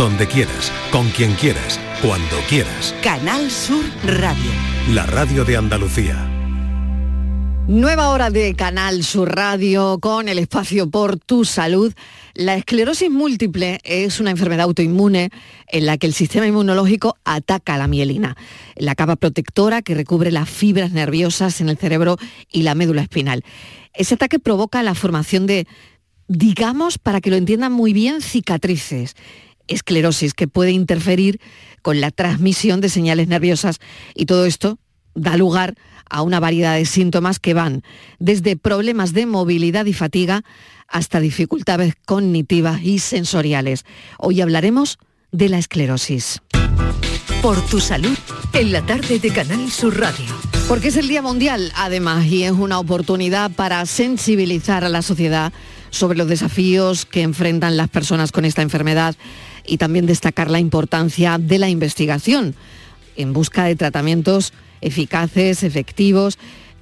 donde quieras, con quien quieras, cuando quieras. Canal Sur Radio. La radio de Andalucía. Nueva hora de Canal Sur Radio con el espacio por tu salud. La esclerosis múltiple es una enfermedad autoinmune en la que el sistema inmunológico ataca la mielina, la capa protectora que recubre las fibras nerviosas en el cerebro y la médula espinal. Ese ataque provoca la formación de, digamos, para que lo entiendan muy bien, cicatrices. Esclerosis que puede interferir con la transmisión de señales nerviosas y todo esto da lugar a una variedad de síntomas que van desde problemas de movilidad y fatiga hasta dificultades cognitivas y sensoriales. Hoy hablaremos de la esclerosis. Por tu salud, en la tarde de Canal Sur Radio. Porque es el Día Mundial, además, y es una oportunidad para sensibilizar a la sociedad sobre los desafíos que enfrentan las personas con esta enfermedad y también destacar la importancia de la investigación en busca de tratamientos eficaces, efectivos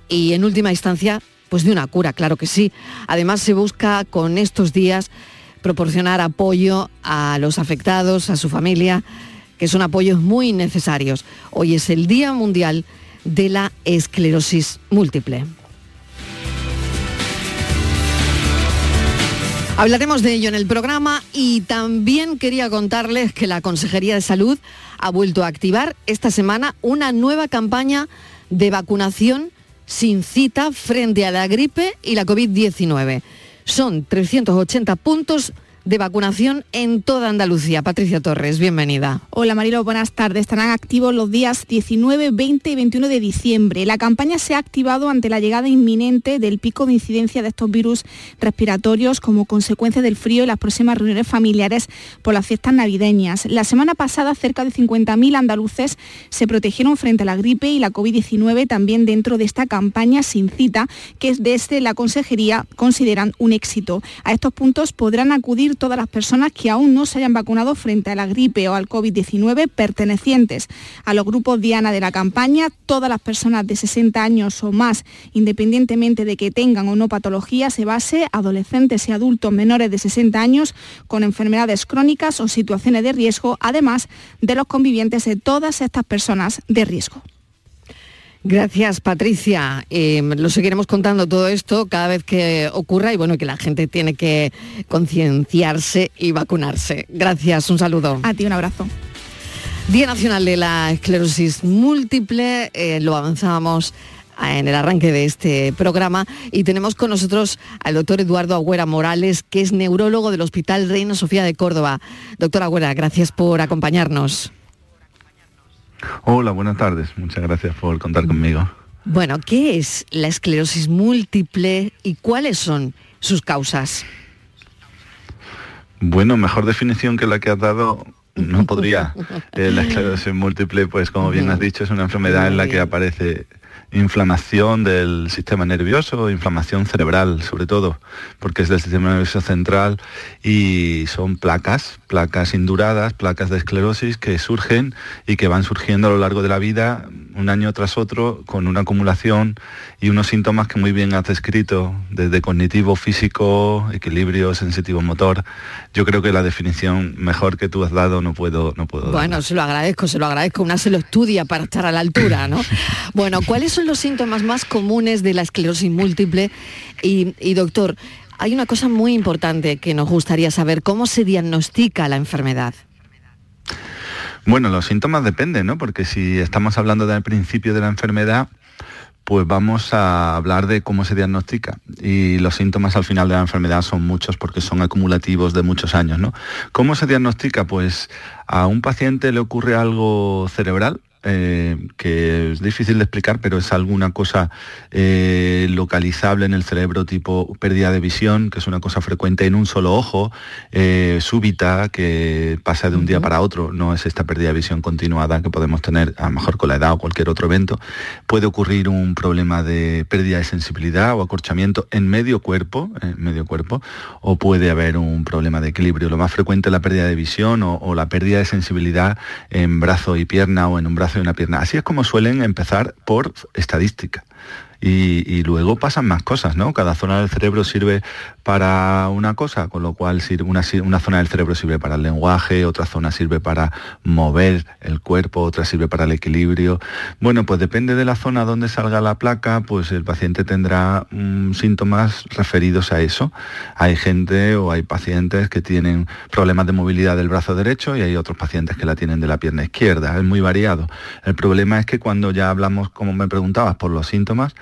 y en última instancia, pues de una cura, claro que sí. Además se busca con estos días proporcionar apoyo a los afectados, a su familia, que son apoyos muy necesarios. Hoy es el Día Mundial de la Esclerosis Múltiple. Hablaremos de ello en el programa y también quería contarles que la Consejería de Salud ha vuelto a activar esta semana una nueva campaña de vacunación sin cita frente a la gripe y la COVID-19. Son 380 puntos de vacunación en toda Andalucía. Patricia Torres, bienvenida. Hola Marilo, buenas tardes. Estarán activos los días 19, 20 y 21 de diciembre. La campaña se ha activado ante la llegada inminente del pico de incidencia de estos virus respiratorios como consecuencia del frío y las próximas reuniones familiares por las fiestas navideñas. La semana pasada cerca de 50.000 andaluces se protegieron frente a la gripe y la COVID-19 también dentro de esta campaña sin cita que desde la consejería consideran un éxito. A estos puntos podrán acudir todas las personas que aún no se hayan vacunado frente a la gripe o al COVID-19 pertenecientes a los grupos Diana de la campaña, todas las personas de 60 años o más, independientemente de que tengan o no patologías se base, adolescentes y adultos menores de 60 años con enfermedades crónicas o situaciones de riesgo, además de los convivientes de todas estas personas de riesgo. Gracias, Patricia. Eh, lo seguiremos contando todo esto cada vez que ocurra y bueno, que la gente tiene que concienciarse y vacunarse. Gracias, un saludo. A ti un abrazo. Día Nacional de la Esclerosis Múltiple, eh, lo avanzábamos en el arranque de este programa y tenemos con nosotros al doctor Eduardo Agüera Morales, que es neurólogo del Hospital Reina Sofía de Córdoba. Doctor Agüera, gracias por acompañarnos. Hola, buenas tardes. Muchas gracias por contar conmigo. Bueno, ¿qué es la esclerosis múltiple y cuáles son sus causas? Bueno, mejor definición que la que has dado no podría. Eh, la esclerosis múltiple, pues como bien has dicho, es una enfermedad en la que aparece inflamación del sistema nervioso, inflamación cerebral sobre todo, porque es del sistema nervioso central y son placas, placas induradas, placas de esclerosis que surgen y que van surgiendo a lo largo de la vida un año tras otro con una acumulación y unos síntomas que muy bien has descrito, desde cognitivo, físico, equilibrio, sensitivo, motor. Yo creo que la definición mejor que tú has dado no puedo no puedo Bueno, se lo agradezco, se lo agradezco. Una se lo estudia para estar a la altura, ¿no? bueno, ¿cuáles son los síntomas más comunes de la esclerosis múltiple? Y, y doctor, hay una cosa muy importante que nos gustaría saber, ¿cómo se diagnostica la enfermedad? Bueno, los síntomas dependen, ¿no? Porque si estamos hablando del principio de la enfermedad, pues vamos a hablar de cómo se diagnostica. Y los síntomas al final de la enfermedad son muchos porque son acumulativos de muchos años, ¿no? ¿Cómo se diagnostica? Pues a un paciente le ocurre algo cerebral, eh, que es difícil de explicar, pero es alguna cosa eh, localizable en el cerebro, tipo pérdida de visión, que es una cosa frecuente en un solo ojo, eh, súbita, que pasa de un día para otro, no es esta pérdida de visión continuada que podemos tener a lo mejor con la edad o cualquier otro evento. Puede ocurrir un problema de pérdida de sensibilidad o acorchamiento en medio cuerpo, en medio cuerpo, o puede haber un problema de equilibrio. Lo más frecuente es la pérdida de visión o, o la pérdida de sensibilidad en brazo y pierna o en un brazo una pierna. Así es como suelen empezar por estadística. Y, luego pasan más cosas, ¿no? Cada zona del cerebro sirve para una cosa, con lo cual una, zona del cerebro sirve para el lenguaje, otra zona sirve para mover el cuerpo, otra sirve para el equilibrio. Bueno, pues depende de la zona donde salga la placa, pues el paciente tendrá mm, síntomas referidos a eso. Hay gente o hay pacientes que tienen problemas de movilidad del brazo derecho y hay otros pacientes que la tienen de la pierna izquierda. Es muy variado. El problema es que cuando ya hablamos, como me preguntabas, por los síntomas,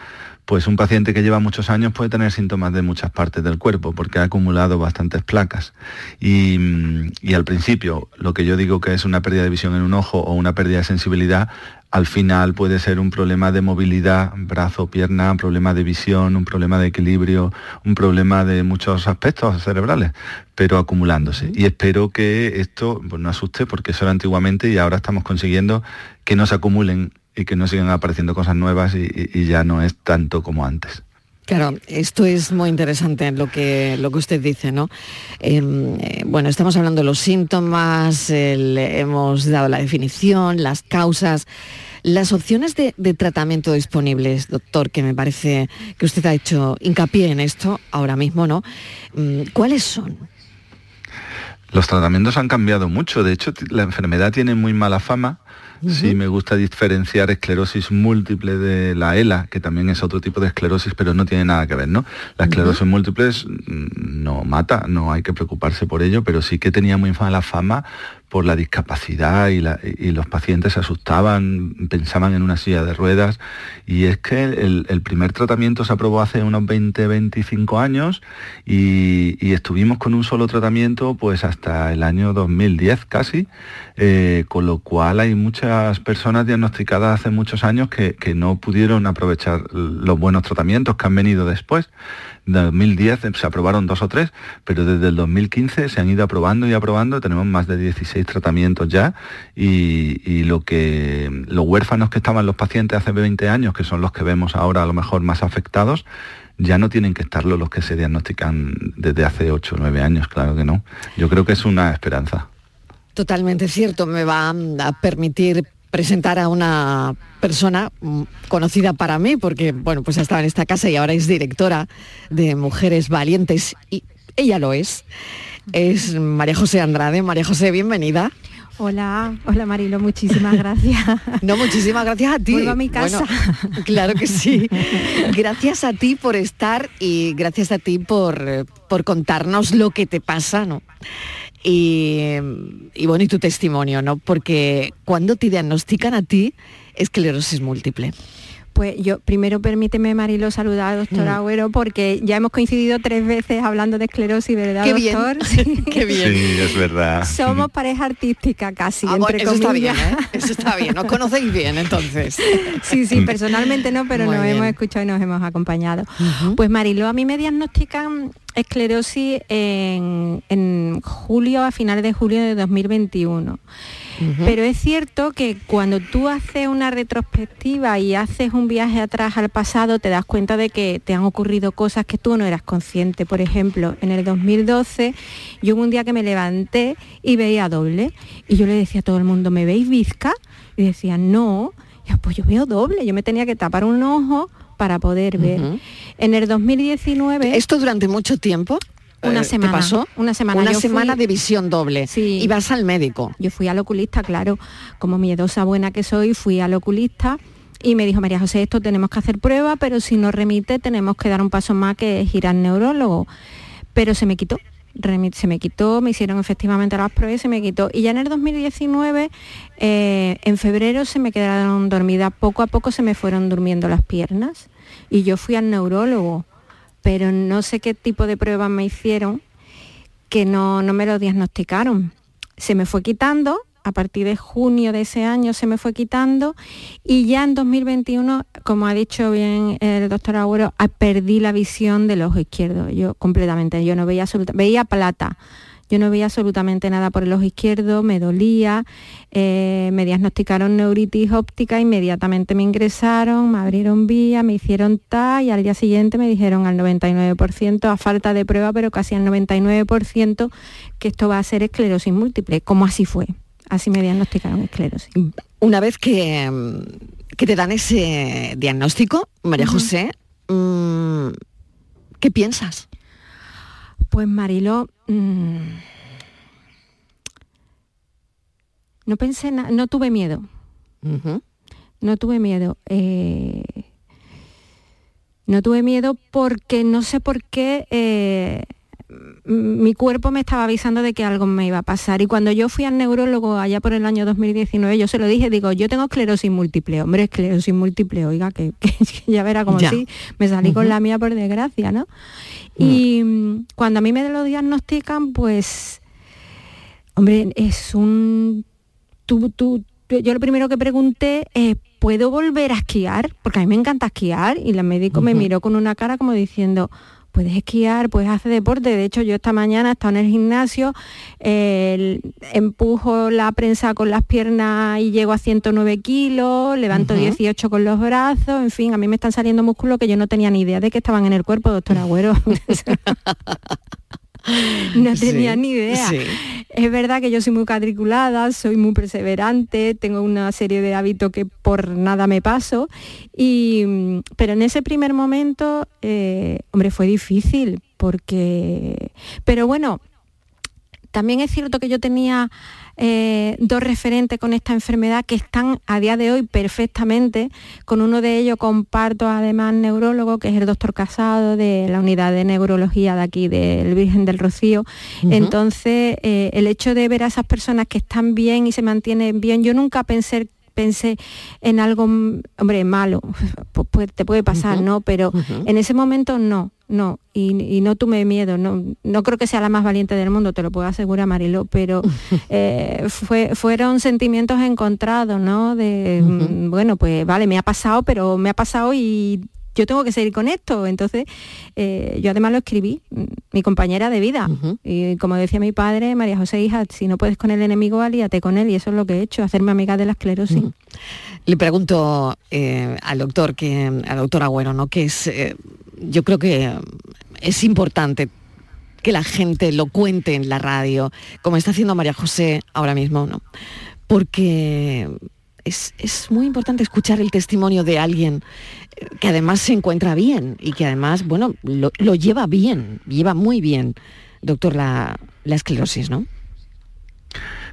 pues un paciente que lleva muchos años puede tener síntomas de muchas partes del cuerpo porque ha acumulado bastantes placas. Y, al principio, lo que yo digo que es una pérdida de visión en un ojo o una pérdida de sensibilidad, al final puede ser un problema de movilidad, brazo, pierna, un problema de visión, un problema de equilibrio, un problema de muchos aspectos cerebrales, pero acumulándose. Y espero que esto pues, no asuste porque eso era antiguamente y ahora estamos consiguiendo que no se acumulen y que no sigan apareciendo cosas nuevas y, ya no es tanto como antes. Claro, esto es muy interesante lo que, lo que usted dice, ¿no? Em, eh, bueno, estamos hablando de los síntomas, hemos dado la definición, las causas, las opciones de, tratamiento disponibles, doctor, que me parece que usted ha hecho hincapié en esto ahora mismo, ¿no? Mm, ¿Cuáles son? Los tratamientos han cambiado mucho, de hecho la enfermedad tiene muy mala fama Sí, me gusta diferenciar esclerosis múltiple de la ELA, que también es otro tipo de esclerosis, pero no tiene nada que ver, ¿no? La esclerosis múltiple mm, no mata, no hay que preocuparse por ello, pero sí que tenía muy mala fama por la discapacidad y, los pacientes se asustaban, pensaban en una silla de ruedas. Y es que el, primer tratamiento se aprobó hace unos 20, 25 años y, estuvimos con un solo tratamiento pues hasta el año 2010 casi, eh, con lo cual hay muchas personas diagnosticadas hace muchos años que no pudieron aprovechar los buenos tratamientos que han venido después. 2010 se aprobaron dos o tres, pero desde el 2015 se han ido aprobando y aprobando, tenemos más de 16 tratamientos ya y, lo que los huérfanos que estaban los pacientes hace 20 años, que son los que vemos ahora a lo mejor más afectados, ya no tienen que estarlo los que se diagnostican desde hace 8 o 9 años, claro que no. Yo creo que es una esperanza. Totalmente cierto, me va a permitir presentar a una persona mm, conocida para mí, porque bueno, pues ha estado en esta casa y ahora es directora de Mujeres Valientes y ella lo es. Es María José Andrade. María José, bienvenida. Hola, hola Marilo, muchísimas gracias. No, muchísimas gracias a ti. Vuelvo a mi casa. claro que sí. Gracias a ti por estar y gracias a ti por, por contarnos lo que te pasa, ¿no? Y, bueno, y tu testimonio, ¿no? Porque cuando te diagnostican a ti esclerosis múltiple. Pues yo, primero permíteme, Marilo, saludar al doctor mm. Agüero, porque ya hemos coincidido tres veces hablando de esclerosis, ¿verdad, Qué doctor? Bien. Qué bien. Sí, es verdad. Somos pareja artística casi, ah, eso Está bien, ¿eh? Eso está bien, nos conocéis bien, entonces. sí, sí, personalmente no, pero nos hemos escuchado y nos hemos acompañado. Pues Marilo, a mí me diagnostican esclerosis en, en julio, a finales de julio de 2021. Pero es cierto que cuando tú haces una retrospectiva y haces un viaje atrás al pasado, te das cuenta de que te han ocurrido cosas que tú no eras consciente. Por ejemplo, en el 2012, yo un día que me levanté y veía doble, y yo le decía a todo el mundo, ¿me veis bizca? Y decían, no, pues yo veo doble, yo me tenía que tapar un ojo para poder ver. En el 2019... ¿Esto durante mucho tiempo? Una semana. ¿Qué pasó? Una semana. Una semana de visión doble. Sí. Y vas al médico. Yo fui al oculista, claro. Como miedosa buena que soy, fui al oculista y me dijo, María José, esto tenemos que hacer prueba, pero si no remite tenemos que dar un paso más que es ir al neurólogo. Pero se me quitó. Se me quitó, me hicieron efectivamente las pruebas y se me quitó. Y ya en el 2019, eh, en febrero, se me quedaron dormidas. Poco a poco se me fueron durmiendo las piernas. Y yo fui al neurólogo pero no sé qué tipo de pruebas me hicieron que no, me lo diagnosticaron. Se me fue quitando, a partir de junio de ese año se me fue quitando y ya en 2021, como ha dicho bien el doctor Agüero, perdí la visión del ojo izquierdo, yo completamente, yo no veía absolutamente, veía plata, yo no veía absolutamente nada por el ojo izquierdo, me dolía, eh, me diagnosticaron neuritis óptica, inmediatamente me ingresaron, me abrieron vía, me hicieron TAC y al día siguiente me dijeron al 99%, a falta de prueba, pero casi al 99%, que esto va a ser esclerosis múltiple, como así fue. Así me diagnosticaron esclerosis. Una vez que, que te dan ese diagnóstico, María José, mm, ¿qué piensas? Pues Marilo, mm, no pensé, no tuve miedo. No tuve miedo. Eh, no tuve miedo porque no sé por qué eh, mi cuerpo me estaba avisando de que algo me iba a pasar. Y cuando yo fui al neurólogo allá por el año 2019, yo se lo dije, digo, yo tengo esclerosis múltiple. Hombre, esclerosis múltiple, oiga, que, ya verá como si me salí con la mía por desgracia, ¿no? Mm. Y mm, cuando a mí me lo diagnostican, pues, hombre, es un... Tú, tú, yo lo primero que pregunté es, ¿puedo volver a esquiar? Porque a mí me encanta esquiar y la médico me miró con una cara como diciendo, puedes esquiar, puedes hacer deporte. De hecho, yo esta mañana estaba en el gimnasio, empujo la prensa con las piernas y llego a 109 kilos, levanto 18 con los brazos, en fin, a mí me están saliendo músculos que yo no tenía ni idea de que estaban en el cuerpo, doctor Agüero. no tenía ni idea. Es verdad que yo soy muy cuadriculada, soy muy perseverante, tengo una serie de hábitos que por nada me paso, y, pero en ese primer momento, eh, hombre, fue difícil, porque... Pero bueno, también es cierto que yo tenía eh, dos referentes con esta enfermedad que están a día de hoy perfectamente. Con uno de ellos comparto además neurólogo, que es el doctor Casado de la unidad de neurología de aquí del Virgen del Rocío. Entonces, eh, el hecho de ver a esas personas que están bien y se mantienen bien, yo nunca pensé pensé en algo, hombre, malo, pues, te puede pasar, ¿no? Pero en ese momento no, no, y, no tuve miedo, no, no creo que sea la más valiente del mundo, te lo puedo asegurar, Marilo, pero eh, fue, fueron sentimientos encontrados, ¿no? De, mm, bueno, pues vale, me ha pasado, pero me ha pasado y yo tengo que seguir con esto. Entonces, eh, yo además lo escribí, mi compañera de vida. Y como decía mi padre, María José, hija, si no puedes con el enemigo, alíate con él. Y eso es lo que he hecho, hacerme amiga de la esclerosis. Le pregunto eh, al doctor, que, al doctor Agüero, ¿no? Que es, eh, yo creo que es importante que la gente lo cuente en la radio, como está haciendo María José ahora mismo, ¿no? Porque es, es, muy importante escuchar el testimonio de alguien que además se encuentra bien y que además, bueno, lo, lleva bien, lleva muy bien, doctor, la, la esclerosis, ¿no?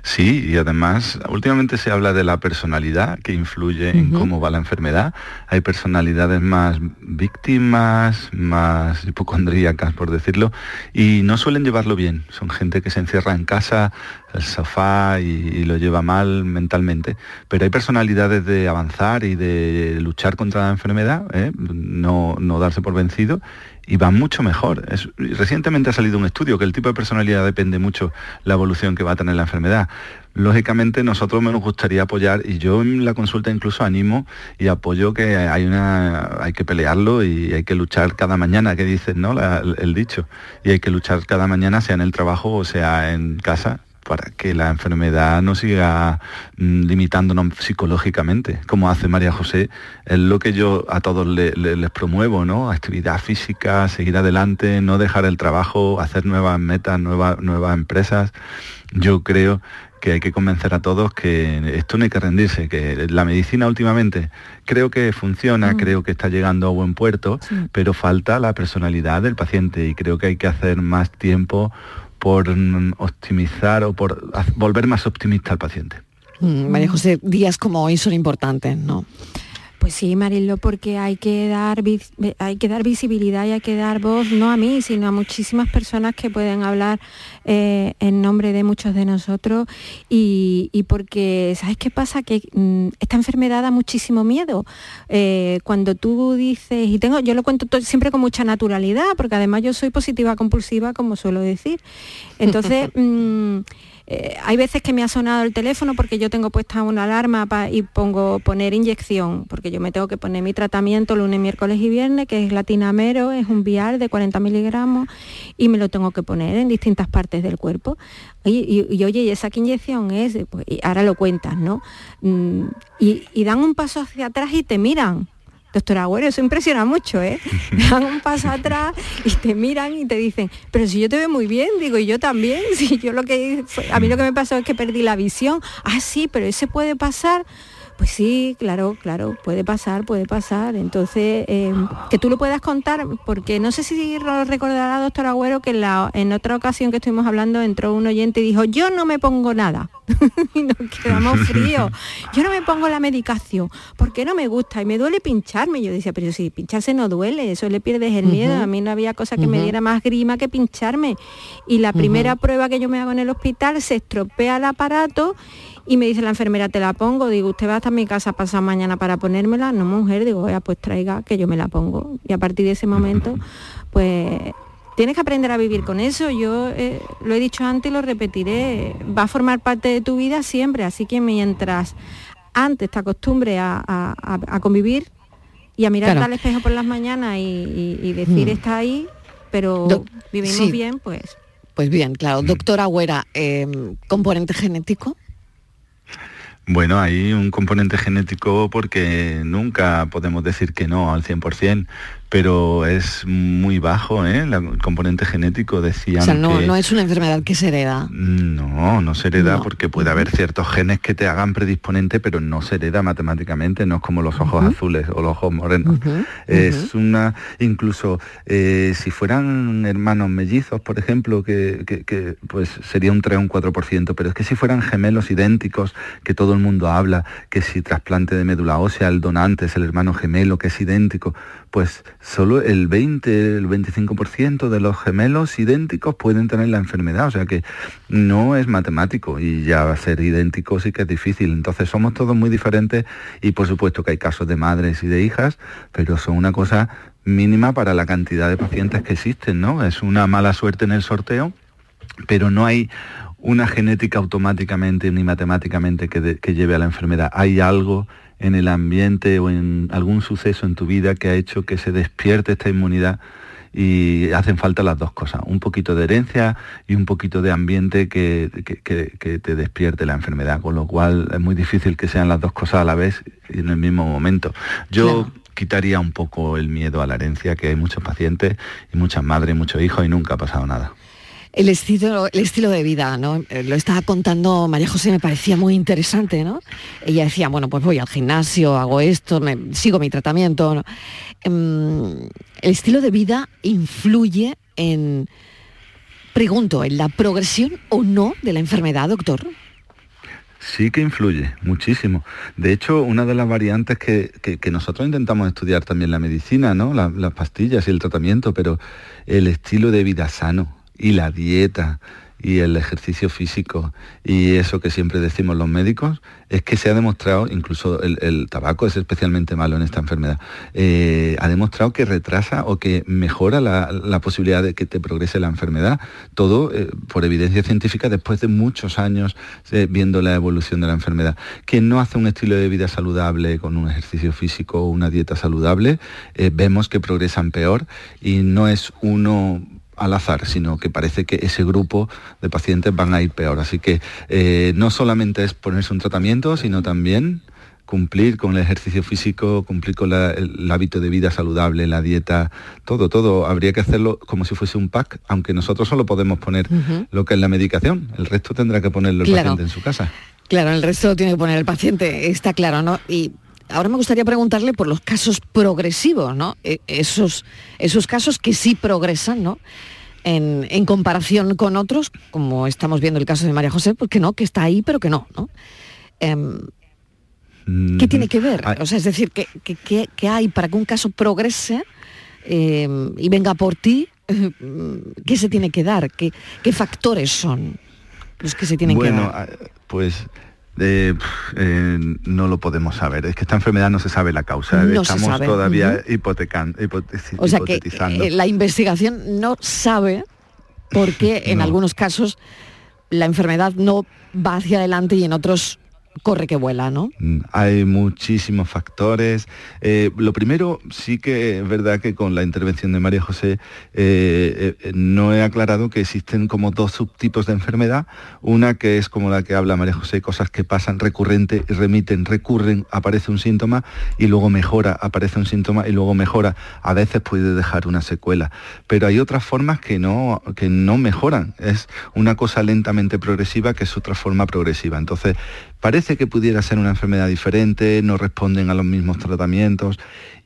Sí, y además últimamente se habla de la personalidad que influye en cómo va la enfermedad. Hay personalidades más víctimas, más hipocondríacas, por decirlo, y no suelen llevarlo bien. Son gente que se encierra en casa, el sofá y, lo lleva mal mentalmente. Pero hay personalidades de avanzar y de luchar contra la enfermedad, ¿eh? no, no darse por vencido y va mucho mejor. recientemente ha salido un estudio que el tipo de personalidad depende mucho la evolución que va a tener la enfermedad. Lógicamente nosotros nos gustaría apoyar y yo en la consulta incluso animo y apoyo que hay una hay que pelearlo y hay que luchar cada mañana, que dicen, ¿no? el dicho. Y hay que luchar cada mañana, sea en el trabajo o sea en casa, para que la enfermedad no siga mm, limitándonos psicológicamente, como hace María José, es lo que yo a todos les promuevo, ¿no? Actividad física, seguir adelante, no dejar el trabajo, hacer nuevas metas, nuevas, nuevas empresas. Yo creo que hay que convencer a todos que esto no hay que rendirse, que la medicina últimamente creo que funciona, mm. creo que está llegando a buen puerto, pero falta la personalidad del paciente y creo que hay que hacer más tiempo por optimizar o por volver más optimista al paciente. Mm, María José, días como hoy son importantes, ¿no? Pues sí, Marilo, porque hay que dar hay que dar visibilidad y hay que dar voz, no a mí, sino a muchísimas personas que pueden hablar eh, en nombre de muchos de nosotros y, porque, ¿sabes qué pasa? Que mm, esta enfermedad da muchísimo miedo. Eh, cuando tú dices, y tengo, yo lo cuento siempre con mucha naturalidad, porque además yo soy positiva compulsiva, como suelo decir. Entonces, mm, eh, hay veces que me ha sonado el teléfono porque yo tengo puesta una alarma y pongo poner inyección, porque yo me tengo que poner mi tratamiento lunes, miércoles y viernes, que es latinamero, es un vial de 40 miligramos, y me lo tengo que poner en distintas partes del cuerpo. y, oye, ¿y esa inyección es? Pues, ahora lo cuentas, ¿no? Mm, y, y dan un paso hacia atrás y te miran doctora Agüero, eso impresiona mucho, ¿eh? Dan un paso atrás y te miran y te dicen, pero si yo te veo muy bien, digo, y yo también, si yo lo que, a mí lo que me pasó es que perdí la visión, ah, sí, pero ese puede pasar, Pues sí, claro, claro, puede pasar, puede pasar. Entonces, em, que tú lo puedas contar, porque no sé si lo recordará, doctor Agüero, que en, otra ocasión que estuvimos hablando entró un oyente y dijo, yo no me pongo nada. y nos quedamos fríos. Yo no me pongo la medicación, porque no me gusta y me duele pincharme. Yo decía, pero si pincharse no duele, eso le pierdes el miedo. A mí no había cosa que me diera más grima que pincharme. Y la primera prueba que yo me hago en el hospital se estropea el aparato y me dice la enfermera, te la pongo. Digo, ¿usted va hasta mi casa pasar mañana para ponérmela? No, mujer. Digo, oiga, pues traiga que yo me la pongo. Y a partir de ese momento, pues tienes que aprender a vivir con eso. Yo eh, lo he dicho antes y lo repetiré. Va a formar parte de tu vida siempre. Así que mientras antes te acostumbre a, convivir y a mirar al espejo por las mañanas y, decir, mm. está ahí, pero vivimos bien, pues... Pues bien, claro. Doctora Agüera, eh, ¿componente genético? Bueno, hay un componente genético porque nunca podemos decir que no al 100%, pero es muy bajo, ¿eh? el componente genético, decían. O sea, no, no es una enfermedad que se hereda. No, no se hereda porque puede haber ciertos genes que te hagan predisponente, pero no se hereda matemáticamente, no es como los ojos azules o los ojos morenos. es una, incluso eh, si fueran hermanos mellizos, por ejemplo, que, que, pues sería un 3 o un 4%, pero es que si fueran gemelos idénticos, que todo el mundo habla, que si trasplante de médula ósea, el donante es el hermano gemelo, que es idéntico, pues solo el 20, el 25% de los gemelos idénticos pueden tener la enfermedad, o sea que no es matemático y ya va a ser idéntico sí que es difícil. Entonces somos todos muy diferentes y por supuesto que hay casos de madres y de hijas, pero son una cosa mínima para la cantidad de pacientes que existen, ¿no? Es una mala suerte en el sorteo, pero no hay una genética automáticamente ni matemáticamente que, que lleve a la enfermedad. Hay algo en el ambiente o en algún suceso en tu vida que ha hecho que se despierte esta inmunidad y hacen falta las dos cosas, un poquito de herencia y un poquito de ambiente que, te despierte la enfermedad, con lo cual es muy difícil que sean las dos cosas a la vez y en el mismo momento. Yo quitaría un poco el miedo a la herencia, que hay muchos pacientes y muchas madres y muchos hijos y nunca ha pasado nada. El estilo, el estilo de vida, ¿no? Eh, lo estaba contando María José, me parecía muy interesante, ¿no? Ella decía, bueno, pues voy al gimnasio, hago esto, me, sigo mi tratamiento. Em, el estilo de vida influye en, pregunto, en la progresión o no de la enfermedad, doctor. Sí que influye, muchísimo. De hecho, una de las variantes que, nosotros intentamos estudiar también la medicina, ¿no? las pastillas y el tratamiento, pero el estilo de vida sano, y la dieta y el ejercicio físico y eso que siempre decimos los médicos, es que se ha demostrado, incluso el, tabaco es especialmente malo en esta enfermedad, eh, ha demostrado que retrasa o que mejora la, posibilidad de que te progrese la enfermedad. Todo eh, por evidencia científica después de muchos años eh, viendo la evolución de la enfermedad. Quien no hace un estilo de vida saludable con un ejercicio físico o una dieta saludable, vemos que progresan peor y no es uno al azar, sino que parece que ese grupo de pacientes van a ir peor. Así que eh, no solamente es ponerse un tratamiento, sino también cumplir con el ejercicio físico, cumplir con el, hábito de vida saludable, la dieta, todo, todo. Habría que hacerlo como si fuese un pack, aunque nosotros solo podemos poner lo que es la medicación, el resto tendrá que ponerlo el paciente en su casa. Claro, el resto lo tiene que poner el paciente, está claro, ¿no? Y ahora me gustaría preguntarle por los casos progresivos, ¿no? E, esos, esos casos que sí progresan, ¿no? En, comparación con otros, como estamos viendo el caso de María José, pues que no, que está ahí, pero que no, ¿no? Em, ¿Qué tiene que ver? O sea, es decir, ¿qué, hay para que un caso progrese em, y venga por ti? ¿Qué se tiene que dar? ¿Qué, factores son los que se tienen que dar? Bueno, ah, pues eh, no lo podemos saber. Es que esta enfermedad no se sabe la causa. Estamos todavía hipotecando, o sea Que, eh, la investigación no sabe por qué en algunos casos la enfermedad no va hacia adelante y en otros corre que vuela, ¿no? Mm, hay muchísimos factores. Eh, lo primero, sí que es verdad que con la intervención de María José eh, eh, no he aclarado que existen como dos subtipos de enfermedad. Una que es como la que habla María José, cosas que pasan recurrente, remiten, recurren, aparece un síntoma y luego mejora, aparece un síntoma y luego mejora. A veces puede dejar una secuela. Pero hay otras formas que no, que no mejoran. Es una cosa lentamente progresiva que es otra forma progresiva. Entonces, parece que pudiera ser una enfermedad diferente, no responden a los mismos tratamientos.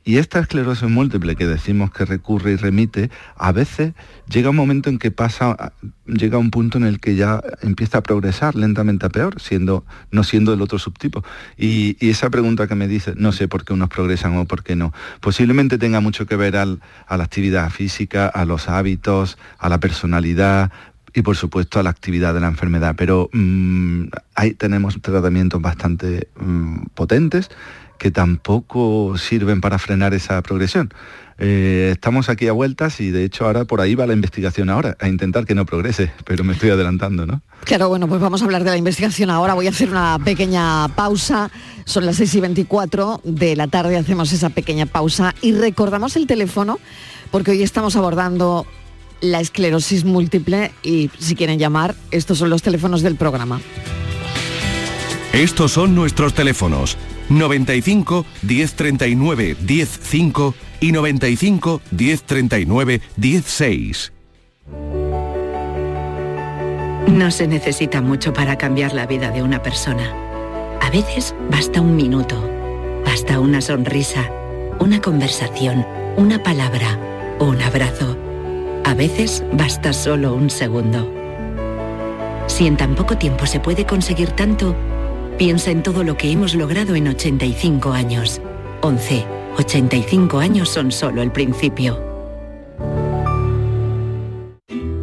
Y esta esclerosis múltiple que decimos que recurre y remite, a veces llega un momento en que pasa, llega un punto en el que ya empieza a progresar lentamente a peor, siendo, no siendo el otro subtipo. Y, esa pregunta que me dice, no sé por qué unos progresan o por qué no, posiblemente tenga mucho que ver a la actividad física, a los hábitos, a la personalidad, y por supuesto a la actividad de la enfermedad. Pero mm, ahí tenemos tratamientos bastante mm, potentes que tampoco sirven para frenar esa progresión. Eh, estamos aquí a vueltas y de hecho ahora por ahí va la investigación ahora, a intentar que no progrese, pero me estoy adelantando, ¿no? Claro, bueno, pues vamos a hablar de la investigación ahora. Voy a hacer una pequeña pausa. Son las 6 y 24 de la tarde, hacemos esa pequeña pausa y recordamos el teléfono porque hoy estamos abordando la esclerosis múltiple y si quieren llamar, estos son los teléfonos del programa. Estos son nuestros teléfonos 95 1039 105 y 95 1039 16. No se necesita mucho para cambiar la vida de una persona. A veces basta un minuto, basta una sonrisa, una conversación, una palabra, un abrazo. A veces basta solo un segundo. Si en tan poco tiempo se puede conseguir tanto, Piensa en todo lo que hemos logrado en 85 años. 11. 85 años son solo el principio.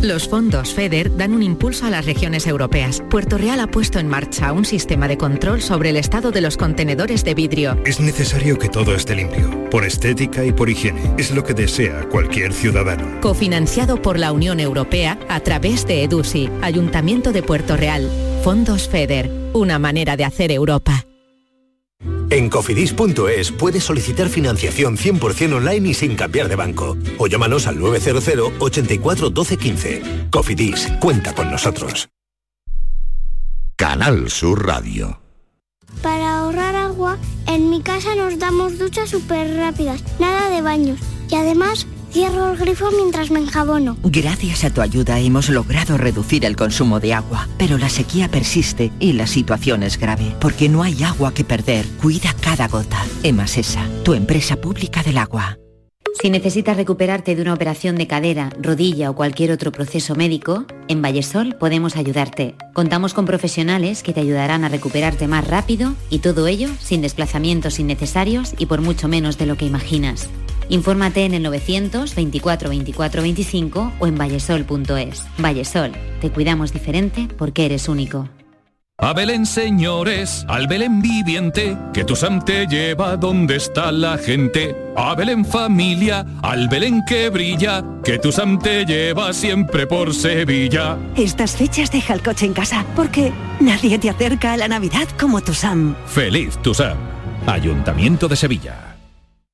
Los fondos FEDER dan un impulso a las regiones europeas. Puerto Real ha puesto en marcha un sistema de control sobre el estado de los contenedores de vidrio. Es necesario que todo esté limpio, por estética y por higiene. Es lo que desea cualquier ciudadano. Cofinanciado por la Unión Europea a través de EDUSI, Ayuntamiento de Puerto Real. Fondos FEDER, una manera de hacer Europa. En cofidis.es puedes solicitar financiación 100% online y sin cambiar de banco. O llámanos al 900 84 12 15. Cofidis, cuenta con nosotros. Canal Sur Radio. Para ahorrar agua, en mi casa nos damos duchas súper rápidas, nada de baños. Y además Cierro el grifo mientras me enjabono. Gracias a tu ayuda hemos logrado reducir el consumo de agua, pero la sequía persiste y la situación es grave, porque no hay agua que perder. Cuida cada gota. Emasesa, tu empresa pública del agua. Si necesitas recuperarte de una operación de cadera, rodilla o cualquier otro proceso médico, en Vallesol podemos ayudarte. Contamos con profesionales que te ayudarán a recuperarte más rápido y todo ello sin desplazamientos innecesarios y por mucho menos de lo que imaginas. Infórmate en el 900 24 24 25 o en vallesol.es. Vallesol, te cuidamos diferente porque eres único. A Belén, señores, al Belén viviente, que tu Sam te lleva donde está la gente. A Belén familia, al Belén que brilla, que tu Sam te lleva siempre por Sevilla. Estas fechas deja el coche en casa, porque nadie te acerca a la Navidad como tu Sam. Feliz tu Sam. Ayuntamiento de Sevilla.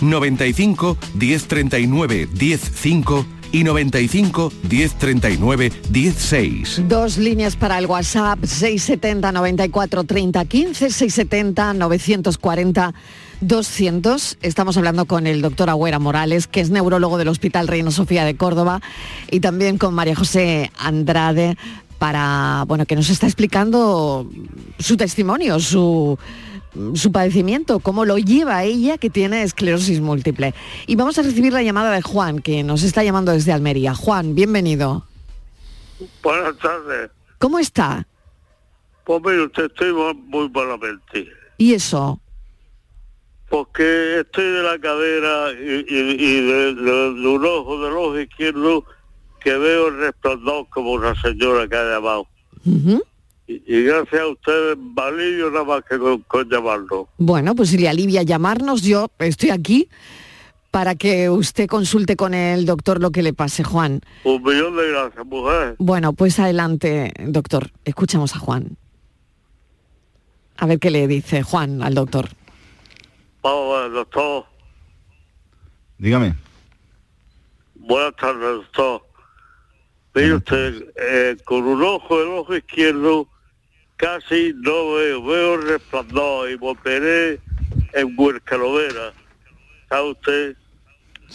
95 1039 105 y 95 1039 16. Dos líneas para el WhatsApp 670 94 30 15 670 940 200. Estamos hablando con el doctor Agüera Morales, que es neurólogo del Hospital Reina Sofía de Córdoba, y también con María José Andrade para, bueno, que nos está explicando su testimonio, su su padecimiento, cómo lo lleva ella que tiene esclerosis múltiple. Y vamos a recibir la llamada de Juan, que nos está llamando desde Almería. Juan, bienvenido. Buenas tardes. ¿Cómo está? Pues mire, usted estoy muy, malamente. ¿Y eso? Porque estoy de la cadera y, y- y de, de- de un ojo, del ojo izquierdo, que veo el resplandor como una señora que ha llamado. Y, y gracias a ustedes, alivio nada más que con, con llamarlo. Bueno, pues si le alivia llamarnos, yo estoy aquí para que usted consulte con el doctor lo que le pase, Juan. Un millón de gracias, mujer. Bueno, pues adelante, doctor. Escuchamos a Juan. A ver qué le dice Juan al doctor. Vamos a ver, doctor. Dígame. Buenas tardes, doctor. Mire usted, eh, con un ojo, el ojo izquierdo, casi no veo, veo el resplandor y me operé en Huercalovera, ¿sabe usted?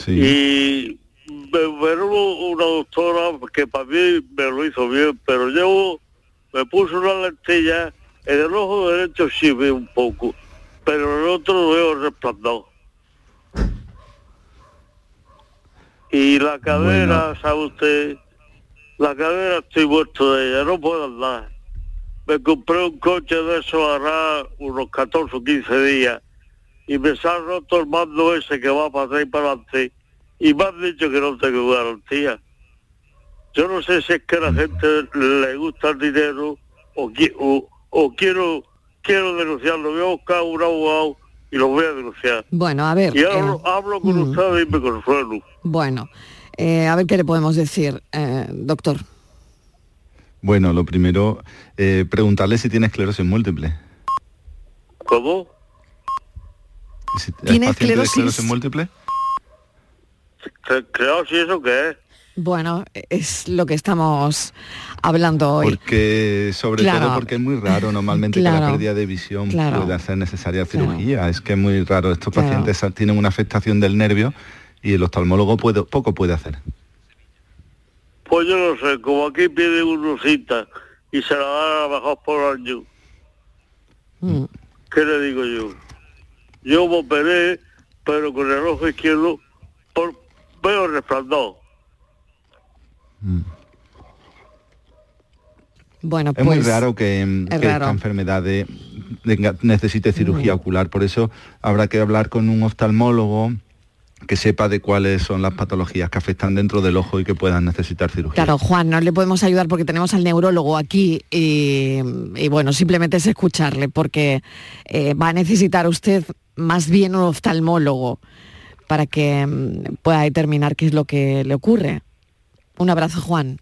Y me operó una doctora que para mí me lo hizo bien, pero yo me puse una lentilla, en el ojo derecho sí veo un poco, pero en el otro veo el resplandor. Y la cadera, ¿sabe usted? La cadera estoy muerto de ella, no puedo andar. Me compré un coche de eso hará unos 14 o 15 días y me se ha roto el mando ese que va para atrás y para adelante y me han dicho que no tengo garantía. Yo no sé si es que a la gente le gusta el dinero o, qui- o, o quiero quiero denunciarlo. Voy a buscar un abogado y lo voy a denunciar. Bueno, a ver. Y hablo, eh, hablo con mm. ustedes y me consuelo. bueno, eh, a ver qué le podemos decir, eh, doctor. Bueno, lo primero, eh, preguntarle si tiene esclerosis múltiple. ¿Cómo? Si- ¿es ¿Tiene paciente de esclerosis? esclerosis múltiple? Si eso que es. Bueno, es lo que estamos hablando hoy. Porque, sobre Claro. todo porque es muy raro normalmente que la pérdida de visión Claro. pueda hacer necesaria cirugía. Es que es muy raro. Estos Claro. pacientes tienen una afectación del nervio y el oftalmólogo puede, poco puede hacer. Pues yo no sé, como aquí pide una cita y se la dan a mejor por año. Mm. ¿Qué le digo yo? Yo me operé, pero con el ojo izquierdo por, veo resplandor. Bueno, Es pues muy raro que, mm, es que raro. esta enfermedad de- necesite cirugía Mm. ocular. Por eso habrá que hablar con un oftalmólogo que sepa de cuáles son las patologías que afectan dentro del ojo y que puedan necesitar cirugía. Claro, Juan, no le podemos ayudar porque tenemos al neurólogo aquí y, y bueno, simplemente es escucharle porque eh, va a necesitar usted más bien un oftalmólogo para que mm, pueda determinar qué es lo que le ocurre. Un abrazo, Juan.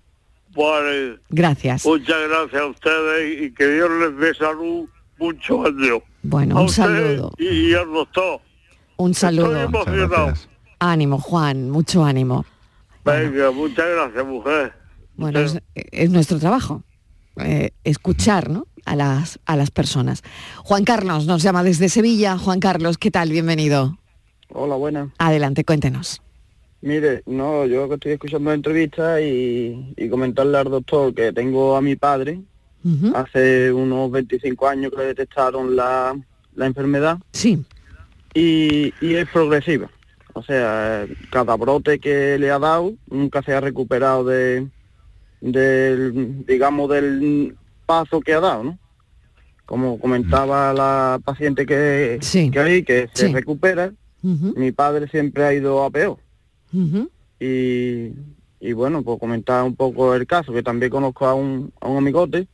Vale, Gracias. muchas gracias a ustedes y que Dios les dé salud mucho años. Bueno, a un usted saludo. Y, y al doctor. Un Estoy saludo. emocionado. Ánimo, Juan, mucho ánimo. Venga, muchas gracias, mujer. Bueno, es, es nuestro trabajo, eh, escuchar ¿no? a, las, a las personas. Juan Carlos nos llama desde Sevilla. Juan Carlos, ¿qué tal? Bienvenido. Hola, buenas. Adelante, cuéntenos. Mire, no, yo que estoy escuchando la entrevista y, y comentarle al doctor que tengo a mi padre, hace unos 25 años que le detectaron la, la enfermedad. Sí. Y, y es progresiva. O sea, cada brote que le ha dado nunca se ha recuperado de, del, digamos, del paso que ha dado, ¿no? Como comentaba la paciente que, que hay, que se Sí. recupera, mi padre siempre ha ido a peor. Y, y bueno, pues comentar un poco el caso, que también conozco a un, a un amigote,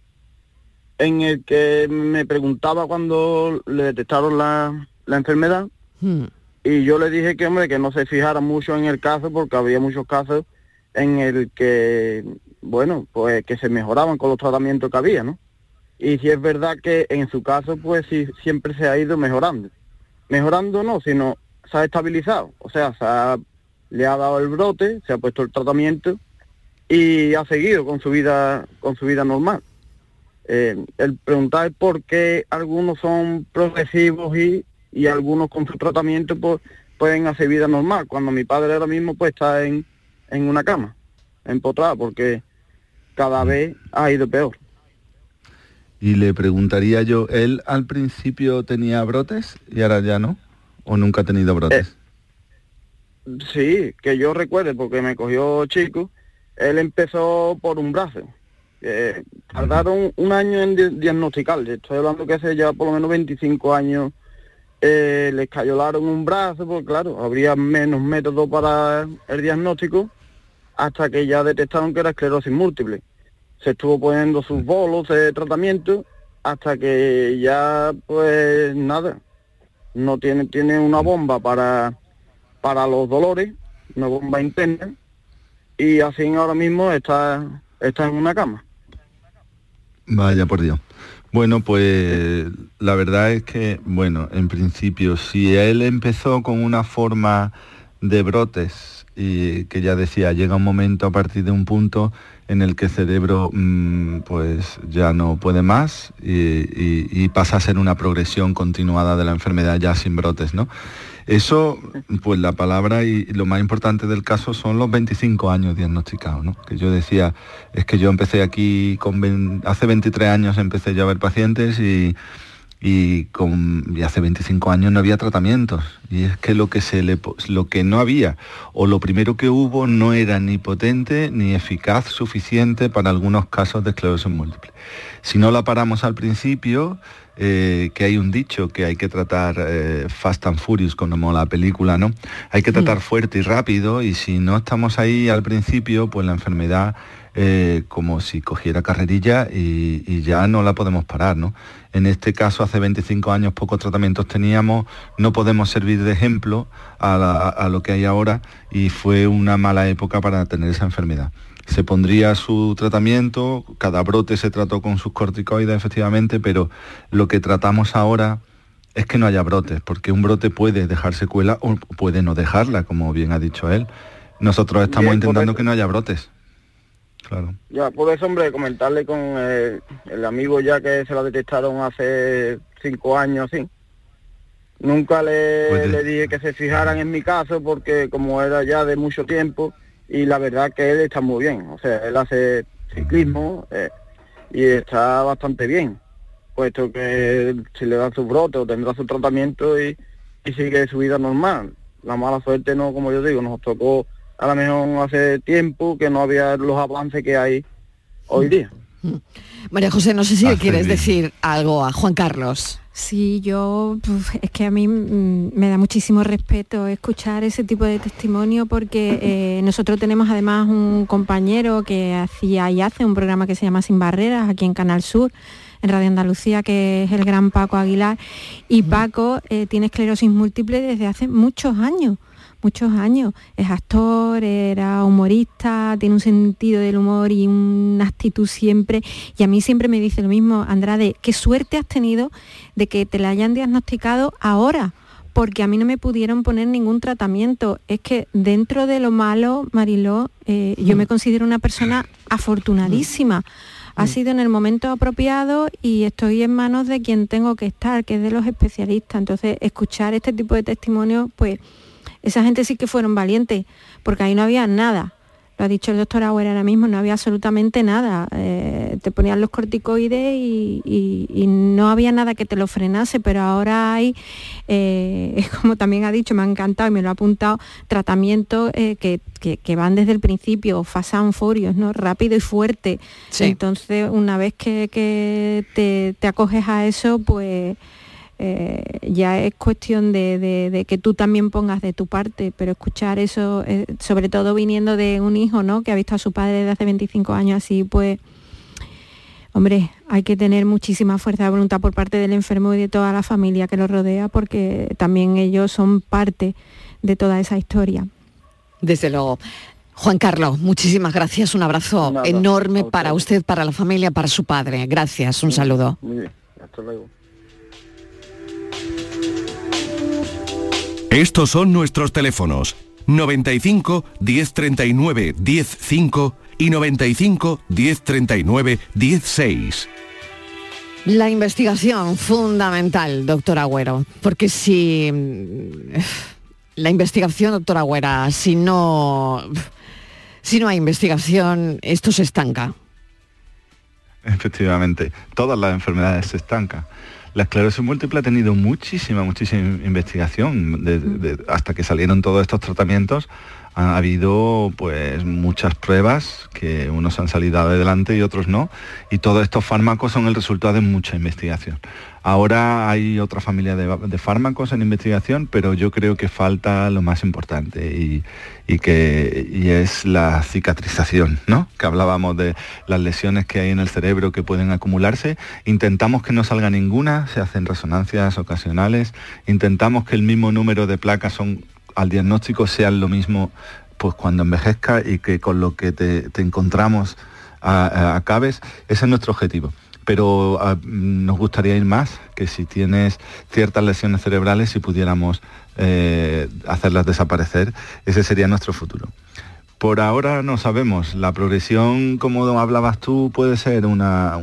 en el que me preguntaba cuando le detectaron la, la enfermedad, Hmm. Y yo le dije que, hombre, que no se fijara mucho en el caso, porque había muchos casos en el que, bueno, pues que se mejoraban con los tratamientos que había, ¿no? Y si es verdad que en su caso, pues sí, siempre se ha ido mejorando. Mejorando no, sino se ha estabilizado. O sea, se le ha dado el brote, se ha puesto el tratamiento y ha seguido con su vida, con su vida normal. Eh, el preguntar por qué algunos son progresivos y, y algunos con su tratamiento pues, pueden hacer vida normal, cuando mi padre ahora mismo pues está en, en una cama, empotrada, porque cada vez ha ido peor. Y le preguntaría yo, ¿él al principio tenía brotes y ahora ya no? ¿O nunca ha tenido brotes? Eh, sí, que yo recuerde, porque me cogió chico, él empezó por un brazo. Eh, tardaron un año en diagnosticar, estoy hablando que hace ya por lo menos 25 años eh, le escayolaron un brazo, porque claro, habría menos métodos para el diagnóstico hasta que ya detectaron que era esclerosis múltiple. Se estuvo poniendo sus bolos de tratamiento hasta que ya, pues nada, no tiene, tiene una bomba para, para los dolores, una bomba interna, y así ahora mismo está, está en una cama. Vaya por Dios. Bueno, pues la verdad es que, bueno, en principio, si él empezó con una forma de brotes y que ya decía, llega un momento a partir de un punto en el que el cerebro mm, pues ya no puede más y, pasa a ser una progresión continuada de la enfermedad ya sin brotes, ¿no? Eso, pues la palabra y lo más importante del caso son los 25 años diagnosticados, ¿no? Que yo decía, es que yo empecé aquí con hace 23 años empecé ya a ver pacientes y, y, con, hace 25 años no había tratamientos. Y es que lo que, se le, lo que no había o lo primero que hubo no era ni potente ni eficaz suficiente para algunos casos de esclerosis múltiple. Si no la paramos al principio, eh, que hay un dicho que hay que tratar eh, fast and furious como la película, ¿no? Hay que tratar mm. fuerte y rápido y si no estamos ahí al principio, pues la enfermedad eh, como si cogiera carrerilla y, ya no la podemos parar, ¿no? En este caso, hace 25 años pocos tratamientos teníamos, no podemos servir de ejemplo a lo que hay ahora y fue una mala época para tener esa enfermedad se pondría su tratamiento, cada brote se trató con sus corticoides efectivamente, pero lo que tratamos ahora es que no haya brotes, porque un brote puede dejar secuela o puede no dejarla, como bien ha dicho él. Nosotros estamos intentando que no haya brotes. Claro. Ya, por eso, hombre, comentarle con eh, el amigo ya que se la detectaron hace cinco años, sí. Nunca le, pues le dije que se fijaran en mi caso porque como era ya de mucho tiempo, y la verdad que él está muy bien, o sea, él hace ciclismo eh, y está bastante bien, puesto que si le da su brote o tendrá su tratamiento y, sigue su vida normal. La mala suerte no, como yo digo, nos tocó a lo mejor hace tiempo que no había los avances que hay hoy día. María José, no sé si le quieres decir algo a Juan Carlos. Sí, yo es que a mí mm, me da muchísimo respeto escuchar ese tipo de testimonio porque eh, nosotros tenemos además un compañero que hacía y hace un programa que se llama Sin Barreras aquí en Canal Sur en Radio Andalucía, que es el gran Paco Aguilar, y Paco eh, tiene esclerosis múltiple desde hace muchos años muchos años. Es actor, era humorista, tiene un sentido del humor y una actitud siempre. Y a mí siempre me dice lo mismo, Andrade, qué suerte has tenido de que te la hayan diagnosticado ahora porque a mí no me pudieron poner ningún tratamiento. Es que dentro de lo malo, Mariló, eh, yo me considero una persona afortunadísima. Ha sido en el momento apropiado y estoy en manos de quien tengo que estar, que es de los especialistas. Entonces, escuchar este tipo de testimonios, pues esa gente sí que fueron valientes, porque ahí no había nada. Lo ha dicho el doctor Auer ahora mismo, no había absolutamente nada. Eh, te ponían los corticoides y, no había nada que te lo frenase, pero ahora hay, eh, como también ha dicho, me ha encantado y me lo ha apuntado, tratamientos eh, que, van desde el principio, fast and furious, ¿no? rápido y fuerte. Entonces, una vez que, te, te acoges a eso, pues eh, ya es cuestión de, que tú también pongas de tu parte, pero escuchar eso, eh, sobre todo viniendo de un hijo ¿no? que ha visto a su padre desde hace 25 años así, pues, hombre, hay que tener muchísima fuerza de voluntad por parte del enfermo y de toda la familia que lo rodea, porque también ellos son parte de toda esa historia. Desde luego. Juan Carlos, muchísimas gracias, un abrazo enorme para usted, para la familia, para su padre. Gracias, un saludo. Muy bien, hasta luego. Estos son nuestros teléfonos 95 1039 105 y 95 1039 16. La investigación fundamental, doctor Agüero, porque si la investigación, doctor Agüera, si no si no hay investigación, esto se estanca. efectivamente. Todas las enfermedades se estancan. La esclerosis múltiple ha tenido muchísima, muchísima investigación. hasta que salieron todos estos tratamientos, ha habido pues muchas pruebas que unos han salido adelante y otros no. Y todos estos fármacos son el resultado de mucha investigación. Ahora hay otra familia de, fármacos en investigación, pero yo creo que falta lo más importante y, que es la cicatrización, ¿no? Que hablábamos de las lesiones que hay en el cerebro que pueden acumularse. Intentamos que no salga ninguna, se hacen resonancias ocasionales. Intentamos que el mismo número de placas son al diagnóstico sean lo mismo pues cuando envejezca y que con lo que te, encontramos acabes. Ese es nuestro objetivo pero nos gustaría ir más, que si tienes ciertas lesiones cerebrales, si pudiéramos eh, hacerlas desaparecer, ese sería nuestro futuro. Por ahora no sabemos, la progresión, como hablabas tú, puede ser una,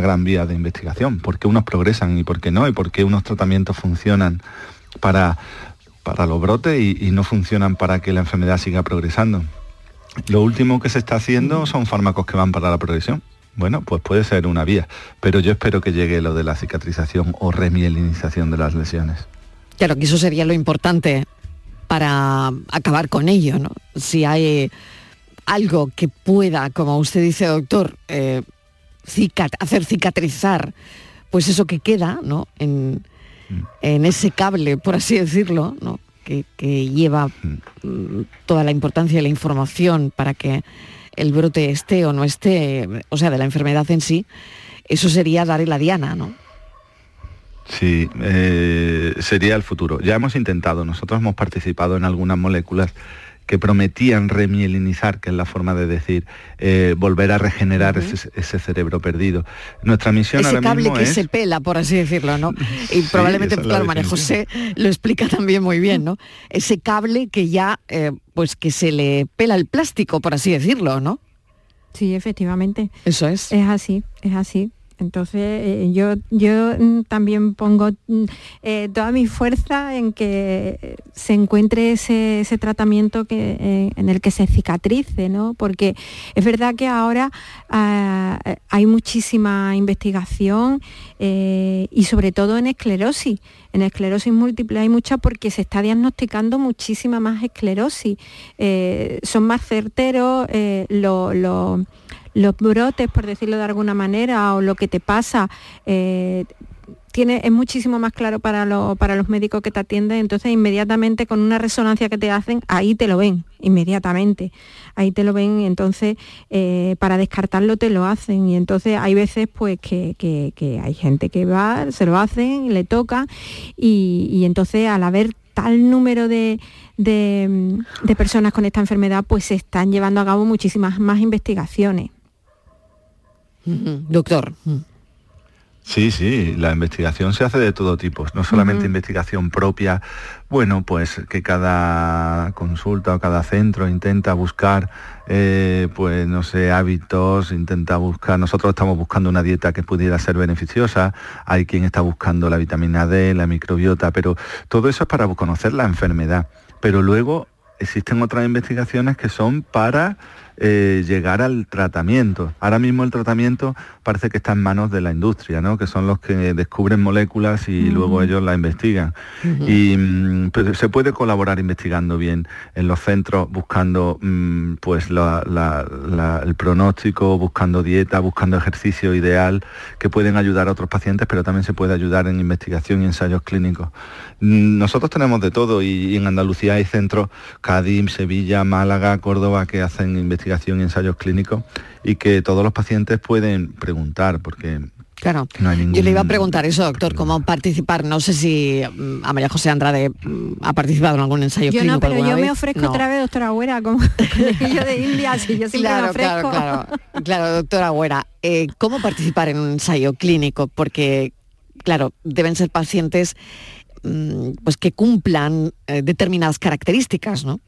gran vía de investigación, por qué unos progresan y por qué no, y por qué unos tratamientos funcionan para, para los brotes y, no funcionan para que la enfermedad siga progresando. Lo último que se está haciendo son fármacos que van para la progresión. Bueno, pues puede ser una vía, pero yo espero que llegue lo de la cicatrización o remielinización de las lesiones. Claro, que eso sería lo importante para acabar con ello, ¿no? Si hay algo que pueda, como usted dice, doctor, eh, hacer cicatrizar, pues eso que queda, ¿no? En, mm. ese cable, por así decirlo. Que, lleva mm. Toda la importancia de la información para que el brote esté o no esté, o sea, de la enfermedad en sí, eso sería darle la diana, ¿no? Sí, eh, sería el futuro. Ya hemos intentado, nosotros hemos participado en algunas moléculas que prometían remielinizar, que es la forma de decir, eh, volver a regenerar ese, cerebro perdido. Nuestra misión ese cable que se pela, por así decirlo, ¿no? Y probablemente, claro, María José lo explica también muy bien, ¿no? Ese cable que ya, eh, pues que se le pela el plástico, por así decirlo, ¿no? Sí, efectivamente. Eso es. Es así, es así. Entonces eh, yo, yo mm, también pongo mm, eh, toda mi fuerza en que se encuentre ese, tratamiento que, eh, en el que se cicatrice, ¿no? Porque es verdad que ahora ah, hay muchísima investigación y sobre todo en esclerosis. En esclerosis múltiple hay mucha porque se está diagnosticando muchísima más esclerosis. son más certeros los los brotes, por decirlo de alguna manera, o lo que te pasa, eh, tiene, es muchísimo más claro para, para los médicos que te atienden, entonces inmediatamente con una resonancia que te hacen, ahí te lo ven, inmediatamente, ahí te lo ven, y entonces eh, para descartarlo te lo hacen, y entonces hay veces pues que, hay gente que va, se lo hacen, le toca, y, entonces al haber tal número de, de, de personas con esta enfermedad, pues se están llevando a cabo muchísimas más investigaciones. Doctor. Sí, sí, la investigación se hace de todo tipo, no solamente investigación propia, bueno, pues que cada consulta o cada centro intenta buscar, eh, pues no sé, hábitos, intenta buscar, nosotros estamos buscando una dieta que pudiera ser beneficiosa, hay quien está buscando la vitamina D, la microbiota, pero todo eso es para conocer la enfermedad, pero luego existen otras investigaciones que son para eh, llegar al tratamiento. Ahora mismo el tratamiento parece que está en manos de la industria, ¿no? que son los que descubren moléculas y luego ellos la investigan. Y mm, pues, se puede colaborar investigando bien en los centros, buscando mm, pues el pronóstico, buscando dieta, buscando ejercicio ideal, que pueden ayudar a otros pacientes, pero también se puede ayudar en investigación y ensayos clínicos. Mm, nosotros tenemos de todo y, en Andalucía hay centros, Cádiz, Sevilla, Málaga, Córdoba, que hacen investigación y ensayos clínicos y que todos los pacientes pueden preguntar porque Claro, yo le iba a preguntar eso, doctor, cómo participar. No sé si mm, a María José Andrade mm, ha participado en algún ensayo yo clínico. No, pero yo me ofrezco otra vez, doctora Agüera, como yo de India, si yo siempre claro, me ofrezco. Claro, claro, claro, doctora Agüera. Eh, ¿Cómo participar en un ensayo clínico? Porque, claro, deben ser pacientes Mm, pues que cumplan eh, determinadas características, ¿no?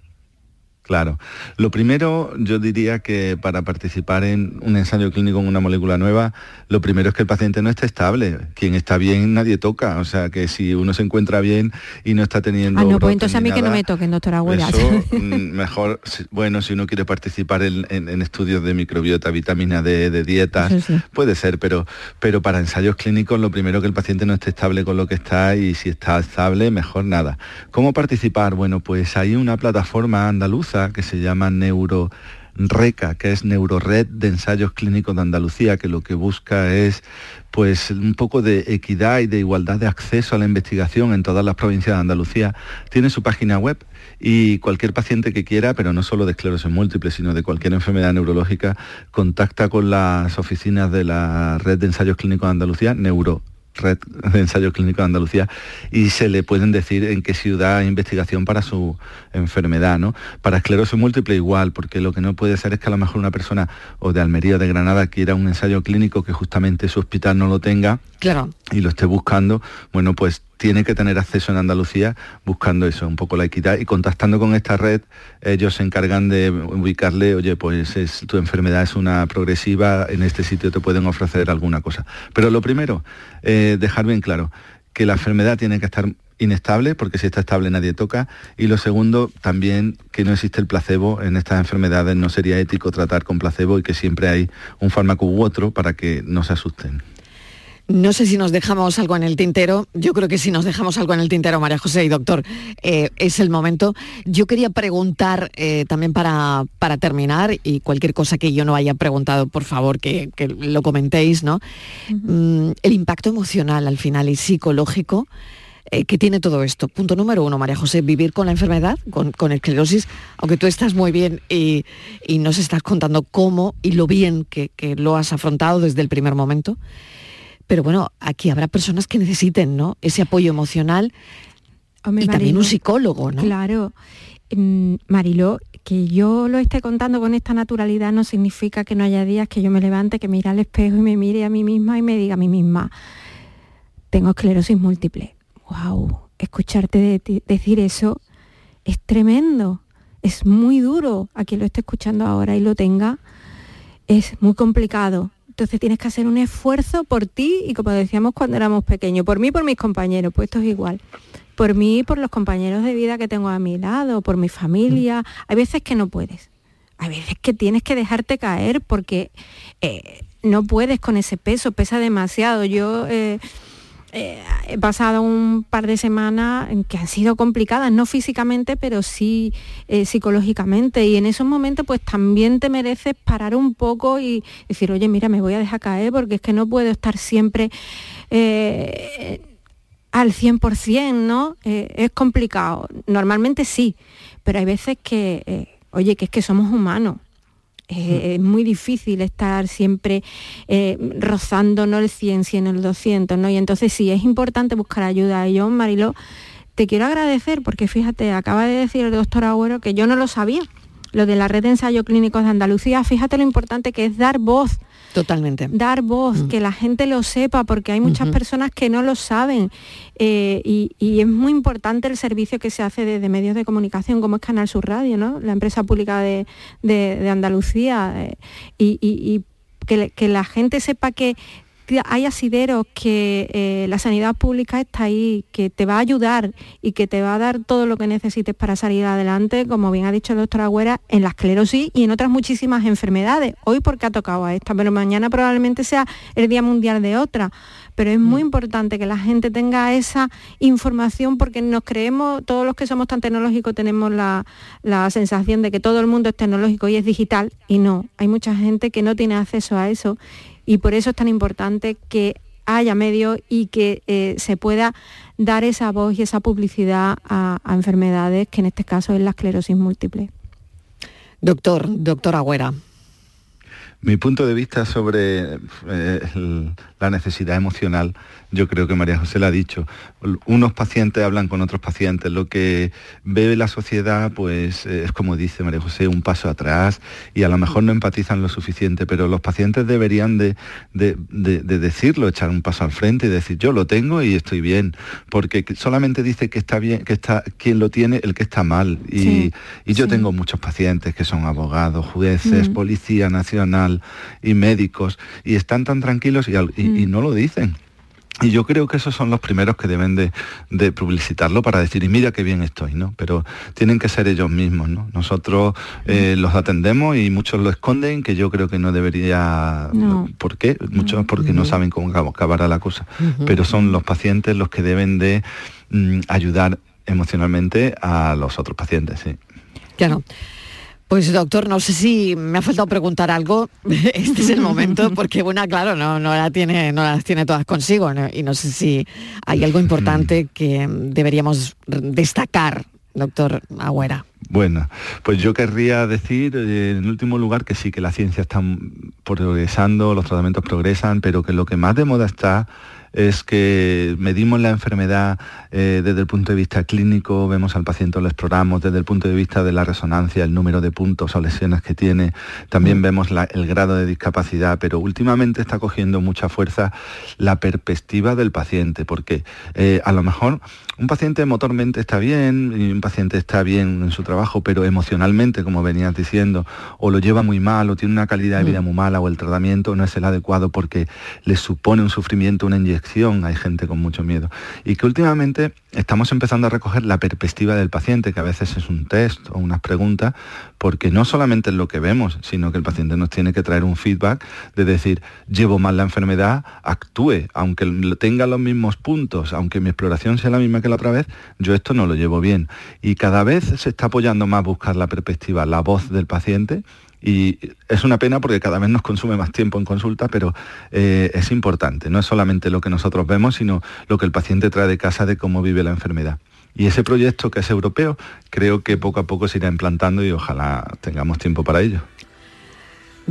Claro. Lo primero, yo diría que para participar en un ensayo clínico con una molécula nueva, lo primero es que el paciente no esté estable. Quien está bien nadie toca. O sea, que si uno se encuentra bien y no está teniendo... Ah, no, pues entonces a mí que no me toquen, doctora Huela. Mm, mejor, bueno, si uno quiere participar en, estudios de microbiota, vitamina D, de dietas, puede ser, pero, pero para ensayos clínicos lo primero que el paciente no esté estable con lo que está y si está estable, mejor nada. ¿Cómo participar? Bueno, pues hay una plataforma andaluza que se llama NeuroReca, que es Neurored de Ensayos Clínicos de Andalucía, que lo que busca es pues un poco de equidad y de igualdad de acceso a la investigación en todas las provincias de Andalucía. Tiene su página web y cualquier paciente que quiera, pero no solo de esclerosis múltiple, sino de cualquier enfermedad neurológica, contacta con las oficinas de la Red de Ensayos Clínicos de Andalucía, Neuro red de ensayo clínico de Andalucía y se le pueden decir en qué ciudad hay investigación para su enfermedad, ¿no? Para esclerosis múltiple igual, porque lo que no puede ser es que a lo mejor una persona o de Almería o de Granada quiera un ensayo clínico que justamente su hospital no lo tenga claro. y lo esté buscando, bueno, pues tiene que tener acceso en Andalucía buscando eso, un poco la equidad y contactando con esta red, ellos se encargan de ubicarle, oye, pues es, tu enfermedad es una progresiva, en este sitio te pueden ofrecer alguna cosa. Pero lo primero, eh, dejar bien claro que la enfermedad tiene que estar inestable, porque si está estable nadie toca. Y lo segundo, también que no existe el placebo en estas enfermedades, no sería ético tratar con placebo y que siempre hay un fármaco u otro para que no se asusten. No sé si nos dejamos algo en el tintero. Yo creo que si nos dejamos algo en el tintero, María José y doctor, eh, es el momento. Yo quería preguntar eh, también para, para, terminar, y cualquier cosa que yo no haya preguntado, por favor, que, lo comentéis, ¿no? Mm, el impacto emocional al final y psicológico eh, que tiene todo esto. Punto número uno, María José, vivir con la enfermedad, con, con esclerosis, aunque tú estás muy bien y, nos estás contando cómo y lo bien que, que lo has afrontado desde el primer momento. Pero bueno, aquí habrá personas que necesiten, ¿no? Ese apoyo emocional y también un psicólogo, ¿no? Claro. Mm, Mariló, que yo lo esté contando con esta naturalidad no significa que no haya días que yo me levante, que mire al espejo y me mire a mí misma y me diga a mí misma, tengo esclerosis múltiple. ¡Wow! Escucharte decir eso es tremendo, es muy duro a quien lo esté escuchando ahora y lo tenga. Es muy complicado, entonces tienes que hacer un esfuerzo por ti y como decíamos cuando éramos pequeños, por mí y por mis compañeros, pues esto es igual. Por mí y por los compañeros de vida que tengo a mi lado, por mi familia. Hay veces que no puedes. Hay veces que tienes que dejarte caer porque eh, no puedes con ese peso, pesa demasiado. Yo eh, eh, he pasado un par de semanas que han sido complicadas, no físicamente, pero sí eh, psicológicamente. Y en esos momentos pues también te mereces parar un poco y decir, oye, mira, me voy a dejar caer porque es que no puedo estar siempre eh, al 100%, ¿no? es complicado. Normalmente sí, pero hay veces que, oye, que es que somos humanos eh, es muy difícil estar siempre eh, rozando no el 100, 100 el 200, ¿no? Y entonces sí, es importante buscar ayuda. Y yo, Marilo, te quiero agradecer porque fíjate, acaba de decir el doctor Agüero que yo no lo sabía. Lo de la red de ensayos clínicos de Andalucía, fíjate lo importante que es dar voz Totalmente. Dar voz, mm. que la gente lo sepa, porque hay muchas personas que no lo saben. Eh, y, es muy importante el servicio que se hace desde medios de comunicación, como es Canal Sur Radio, ¿no? la empresa pública de, Andalucía. Eh, y, que, la gente sepa que hay asideros, que eh, la sanidad pública está ahí, que te va a ayudar y que te va a dar todo lo que necesites para salir adelante, como bien ha dicho el doctor Agüera, en la esclerosis y en otras muchísimas enfermedades. Hoy porque ha tocado a esta, pero mañana probablemente sea el Día Mundial de otra. Pero es muy mm. importante que la gente tenga esa información porque nos creemos, todos los que somos tan tecnológicos tenemos la, la sensación de que todo el mundo es tecnológico y es digital y no, hay mucha gente que no tiene acceso a eso y por eso es tan importante que haya medios y que eh, se pueda dar esa voz y esa publicidad a, enfermedades que en este caso es la esclerosis múltiple. Doctor, doctor Agüera. Mi punto de vista sobre eh, la necesidad emocional, yo creo que María José lo ha dicho. Unos pacientes hablan con otros pacientes. Lo que ve la sociedad, pues eh, es como dice María José, un paso atrás y a lo mejor no empatizan lo suficiente, pero los pacientes deberían de, decirlo, echar un paso al frente y decir yo lo tengo y estoy bien, porque solamente dice que está bien, que está quien lo tiene, el que está mal. Y, yo tengo muchos pacientes que son abogados, jueces, mm. policía nacional y médicos y están tan tranquilos y, mm. no lo dicen. Y yo creo que esos son los primeros que deben de, publicitarlo para decir, y mira qué bien estoy, ¿no? Pero tienen que ser ellos mismos, ¿no? Nosotros eh, mm. los atendemos y muchos lo esconden, que yo creo que no debería... ¿Por qué? Muchos porque no saben cómo acabará la cosa. Pero son los pacientes los que deben de ayudar emocionalmente a los otros pacientes, sí. Claro. Pues doctor, no sé si me ha faltado preguntar algo. Este es el momento porque bueno, claro, no, no, la tiene, no las tiene todas consigo y no sé si hay algo importante que deberíamos destacar, doctor Agüera. Bueno, pues yo querría decir eh, en último lugar que sí, que la ciencia está progresando, los tratamientos progresan, pero que lo que más de moda está es que medimos la enfermedad eh, desde el punto de vista clínico, vemos al paciente, lo exploramos desde el punto de vista de la resonancia, el número de puntos o lesiones que tiene, también mm. vemos el grado de discapacidad, pero últimamente está cogiendo mucha fuerza la perspectiva del paciente, porque eh, a lo mejor un paciente motormente está bien, y un paciente está bien en su trabajo, pero emocionalmente, como venías diciendo, o lo lleva muy mal, o tiene una calidad de vida mm. muy mala, o el tratamiento no es el adecuado porque le supone un sufrimiento, una inyección, hay gente con mucho miedo. Y que últimamente estamos empezando a recoger la perspectiva del paciente, que a veces es un test o unas preguntas, porque no solamente es lo que vemos, sino que el paciente nos tiene que traer un feedback de decir, llevo mal la enfermedad, actúe, aunque tenga los mismos puntos, aunque mi exploración sea la misma que la otra vez, yo esto no lo llevo bien. Y cada vez se está apoyando más buscar la perspectiva, la voz del paciente y es una pena porque cada vez nos consume más tiempo en consulta, pero eh, es importante. No es solamente lo que nosotros vemos, sino lo que el paciente trae de casa de cómo vive la enfermedad. Y ese proyecto que es europeo, creo que poco a poco se irá implantando y ojalá tengamos tiempo para ello.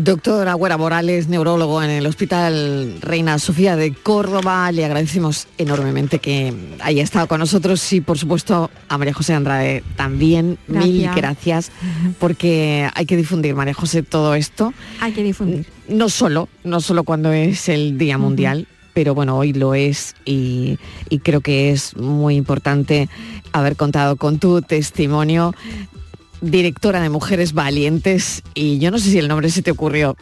Doctor Agüera Morales, neurólogo en el Hospital Reina Sofía de Córdoba, le agradecemos enormemente que haya estado con nosotros y por supuesto a María José Andrade también. Mil gracias porque hay que difundir, María José, todo esto. Hay que difundir. No solo, no solo cuando es el Día Mundial, pero bueno, hoy lo es y, y creo que es muy importante haber contado con tu testimonio directora de Mujeres Valientes y yo no sé si el nombre se te ocurrió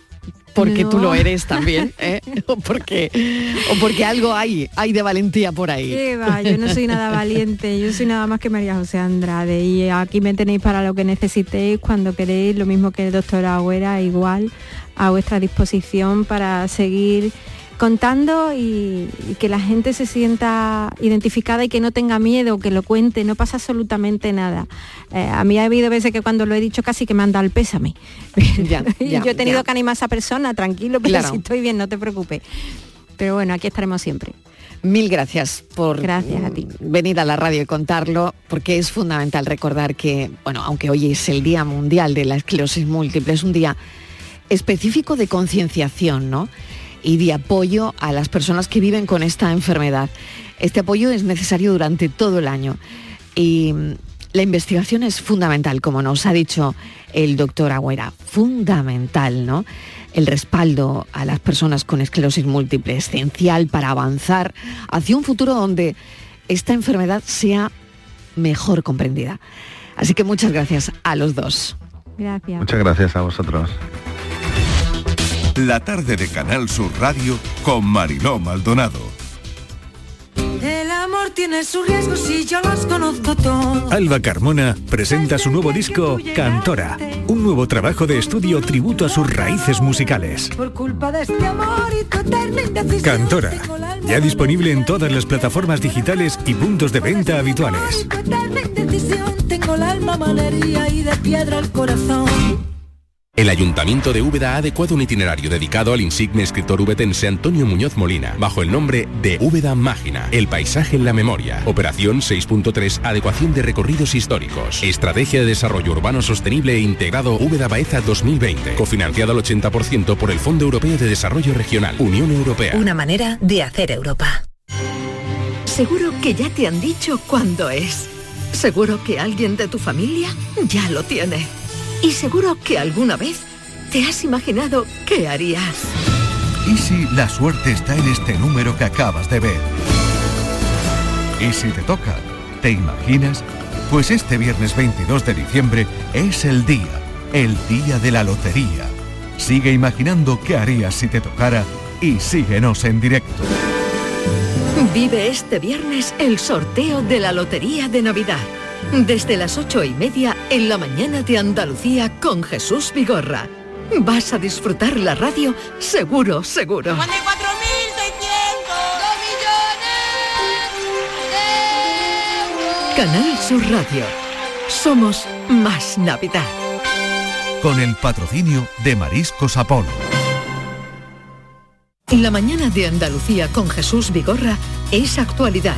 porque tú lo eres también, ¿eh? o, porque, o porque algo hay, hay de valentía por ahí. yo no soy nada valiente, yo soy nada más que María José Andrade y aquí me tenéis para lo que necesitéis, cuando queréis, lo mismo que el doctor Agüera, igual a vuestra disposición para seguir contando y, que la gente se sienta identificada y que no tenga miedo, que lo cuente, no pasa absolutamente nada. Eh, a mí ha habido veces que cuando lo he dicho casi que me han dado el pésame. Ya, yo he tenido que animar a esa persona, tranquilo, pero si estoy bien, no te preocupes. Pero bueno, aquí estaremos siempre. Mil gracias por gracias a ti. venir a la radio y contarlo, porque es fundamental recordar que, bueno, aunque hoy es el Día Mundial de la Esclerosis Múltiple, es un día específico de concienciación, ¿no? Y de apoyo a las personas que viven con esta enfermedad. Este apoyo es necesario durante todo el año y la investigación es fundamental, como nos ha dicho el doctor Agüera, fundamental, ¿no? El respaldo a las personas con esclerosis múltiple, esencial para avanzar hacia un futuro donde esta enfermedad sea mejor comprendida. Así que muchas gracias a los dos. Gracias. Muchas gracias a vosotros. La tarde de Canal Sur Radio con Mariló Maldonado. El amor tiene sus riesgos y yo los conozco todos. Alba Carmona presenta su nuevo disco Cantora, un nuevo trabajo de estudio tributo a sus raíces musicales. Por culpa de este amor y tu Cantora, ya disponible en todas las plataformas digitales y puntos de venta habituales. Tengo el alma malería y de piedra el corazón. El Ayuntamiento de Úbeda ha adecuado un itinerario dedicado al insigne escritor ubetense Antonio Muñoz Molina, bajo el nombre de Úbeda Mágina, el paisaje en la memoria. Operación 6.3, adecuación de recorridos históricos. Estrategia de desarrollo urbano sostenible e integrado Úbeda Baeza 2020, cofinanciado al 80% por el Fondo Europeo de Desarrollo Regional, Unión Europea. Una manera de hacer Europa. Seguro que ya te han dicho cuándo es. Seguro que alguien de tu familia ya lo tiene. Y seguro que alguna vez te has imaginado qué harías. ¿Y si la suerte está en este número que acabas de ver? ¿Y si te toca? ¿Te imaginas? Pues este viernes 22 de diciembre es el día, el día de la lotería. Sigue imaginando qué harías si te tocara y síguenos en directo. Vive este viernes el sorteo de la Lotería de Navidad. Desde las ocho y media en la mañana de Andalucía con Jesús Vigorra. Vas a disfrutar la radio seguro, seguro. Canal Sur Radio. Somos más Navidad. Con el patrocinio de Mariscos Apolo. La mañana de Andalucía con Jesús Vigorra es actualidad,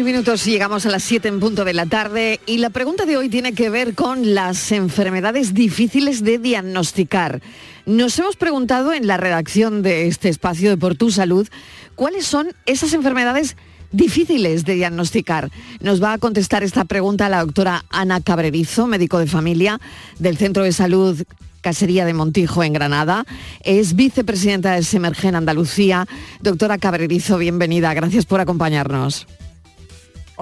Seis minutos y llegamos a las 7 en punto de la tarde y la pregunta de hoy tiene que ver con las enfermedades difíciles de diagnosticar. Nos hemos preguntado en la redacción de este espacio de Por Tu Salud cuáles son esas enfermedades difíciles de diagnosticar. Nos va a contestar esta pregunta la doctora Ana Cabrerizo, médico de familia del Centro de Salud Casería de Montijo en Granada. Es vicepresidenta de Semergen Andalucía. Doctora Cabrerizo, bienvenida. Gracias por acompañarnos.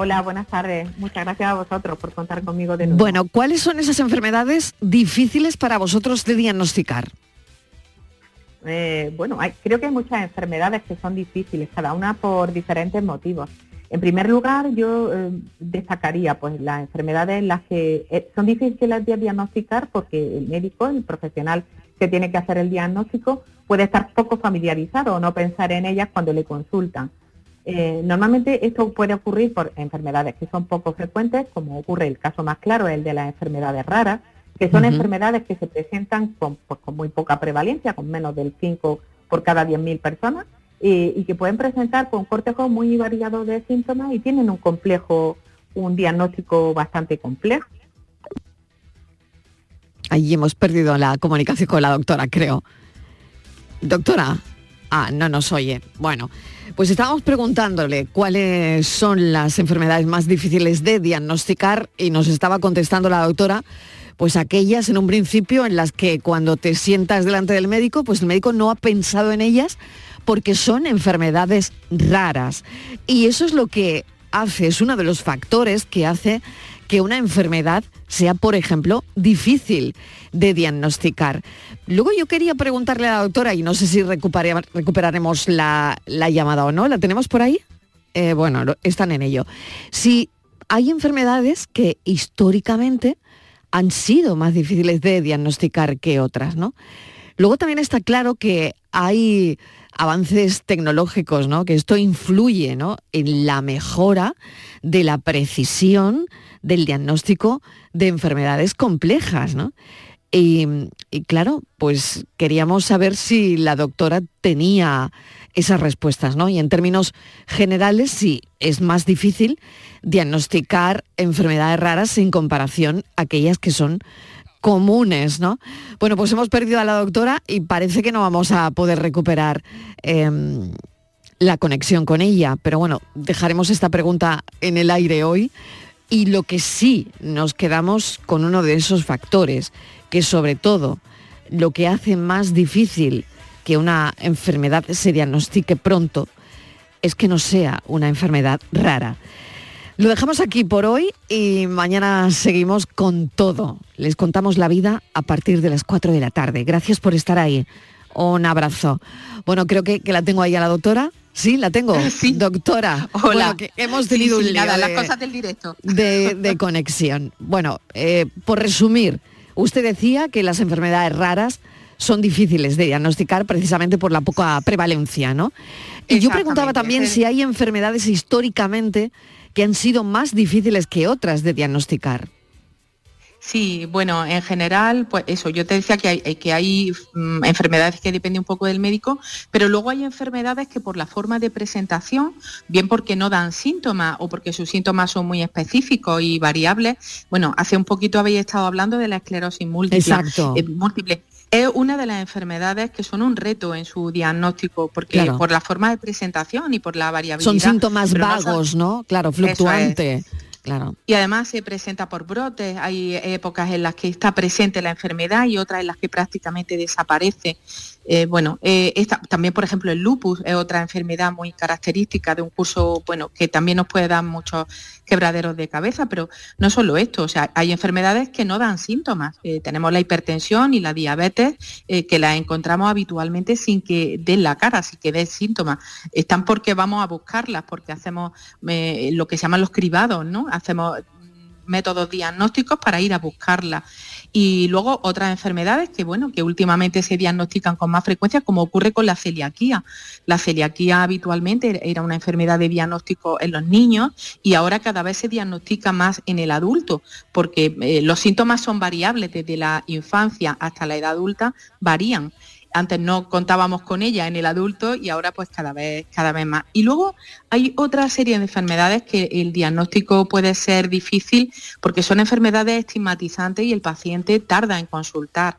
Hola, buenas tardes. Muchas gracias a vosotros por contar conmigo de nuevo. Bueno, ¿cuáles son esas enfermedades difíciles para vosotros de diagnosticar? Eh, bueno, hay- creo que hay muchas enfermedades que son difíciles, cada una por diferentes motivos. En primer lugar, yo eh, destacaría pues las enfermedades en las que eh, son difíciles de diagnosticar porque el médico, el profesional que tiene que hacer el diagnóstico, puede estar poco familiarizado o no pensar en ellas cuando le consultan. Eh, normalmente esto puede ocurrir por enfermedades que son poco frecuentes, como ocurre el caso más claro, el de las enfermedades raras, que son enfermedades que se presentan con, pues, con muy poca prevalencia, con menos del 5 por cada 10.000 personas, eh, y que pueden presentar con cortejo muy variado de síntomas y tienen un complejo, un diagnóstico bastante complejo. Ahí hemos perdido la comunicación con la doctora, creo. Doctora, ah, no nos oye. Bueno, pues estábamos preguntándole cuáles son las enfermedades más difíciles de diagnosticar y nos estaba contestando la doctora, pues aquellas en un principio en las que cuando te sientas delante del médico, pues el médico no ha pensado en ellas porque son enfermedades raras. Y eso es lo que hace, es uno de los factores que hace que una enfermedad sea, por ejemplo, difícil de diagnosticar. Luego yo quería preguntarle a la doctora, y no sé si recuperaremos la, la llamada o no, ¿la tenemos por ahí? Eh, bueno, están en ello. Si hay enfermedades que históricamente han sido más difíciles de diagnosticar que otras, ¿no? Luego también está claro que hay avances tecnológicos, ¿no? Que esto influye, ¿no? En la mejora de la precisión del diagnóstico de enfermedades complejas, ¿no? Y, claro, pues queríamos saber si la doctora tenía esas respuestas, ¿no? Y en términos generales, sí, es más difícil diagnosticar enfermedades raras en comparación a aquellas que son comunes, ¿no? Bueno, pues hemos perdido a la doctora y parece que no vamos a poder recuperar em, la conexión con ella, pero bueno, dejaremos esta pregunta en el aire hoy y lo que sí nos quedamos con uno de esos factores, que sobre todo lo que hace más difícil que una enfermedad se diagnostique pronto es que no sea una enfermedad rara. Lo dejamos aquí por hoy y mañana seguimos con todo. Les contamos la vida a partir de las 4 de la tarde. Gracias por estar ahí. Un abrazo. Bueno, creo que, que la tengo ahí a la doctora. Sí, la tengo. Sí. Doctora. Hola. Bueno, que hemos tenido sí, un nada, las de- cosas del directo. de, de conexión. Bueno, eh, por resumir, usted decía que las enfermedades raras son difíciles de diagnosticar precisamente por la poca prevalencia, ¿no? Y yo preguntaba también si hay enfermedades históricamente que han sido más difíciles que otras de diagnosticar. Sí, bueno, en general, pues eso, yo te decía que hay, que hay mm, enfermedades que dependen un poco del médico, pero luego hay enfermedades que por la forma de presentación, bien porque no dan síntomas o porque sus síntomas son muy específicos y variables, bueno, hace un poquito habéis estado hablando de la esclerosis múltiple. Exacto. eh, múltiple. Es una de las enfermedades que son un reto en su diagnóstico, porque Claro. por la forma de presentación y por la variabilidad. Son síntomas pero no son- vagos, ¿no? Claro, fluctuante. Claro. y además se presenta por brotes, hay épocas en las que está presente la enfermedad y otras en las que prácticamente desaparece. Eh, bueno, eh, también por ejemplo el lupus es otra enfermedad muy característica de un curso, bueno, que también nos puede dar muchos quebraderos de cabeza, pero no solo esto, o sea, hay enfermedades que no dan síntomas. Eh, tenemos la hipertensión y la diabetes que las encontramos habitualmente sin que den la cara, sin que den síntomas. Están porque vamos a buscarlas, porque hacemos lo que se llaman los cribados, ¿no? Hacemos métodos diagnósticos para ir a buscarla. Y luego otras enfermedades que, bueno, que últimamente se diagnostican con más frecuencia, como ocurre con la celiaquía. La celiaquía habitualmente era una enfermedad de diagnóstico en los niños y ahora cada vez se diagnostica más en el adulto, porque eh, los síntomas son variables desde la infancia hasta la edad adulta, varían. Antes no contábamos con ella en el adulto y ahora pues cada vez, cada vez más. Y luego hay otra serie de enfermedades que el diagnóstico puede ser difícil porque son enfermedades estigmatizantes y el paciente tarda en consultar.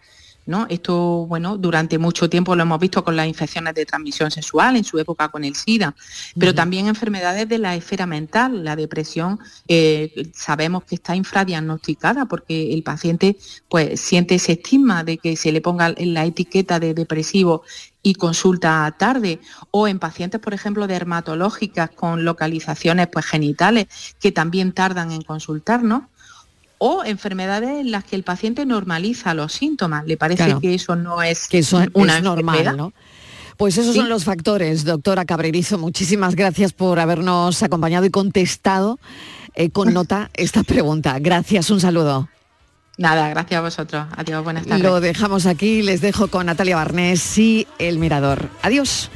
¿No? Esto, bueno, durante mucho tiempo lo hemos visto con las infecciones de transmisión sexual, en su época con el SIDA, pero también enfermedades de la esfera mental, la depresión, eh, sabemos que está infradiagnosticada porque el paciente pues siente ese estigma de que se le ponga la etiqueta de depresivo y consulta tarde o en pacientes por ejemplo dermatológicas con localizaciones pues genitales que también tardan en consultarnos o enfermedades en las que el paciente normaliza los síntomas le parece Claro. que eso no es Que eso una es normal? ¿no? Pues esos Sí. son los factores, doctora Cabrerizo. Muchísimas gracias por habernos acompañado y contestado eh, con nota esta pregunta. Gracias, un saludo. nada gracias a vosotros adiós buenas tardes Lo dejamos aquí, les dejo con Natalia Barnés y El Mirador. Adiós.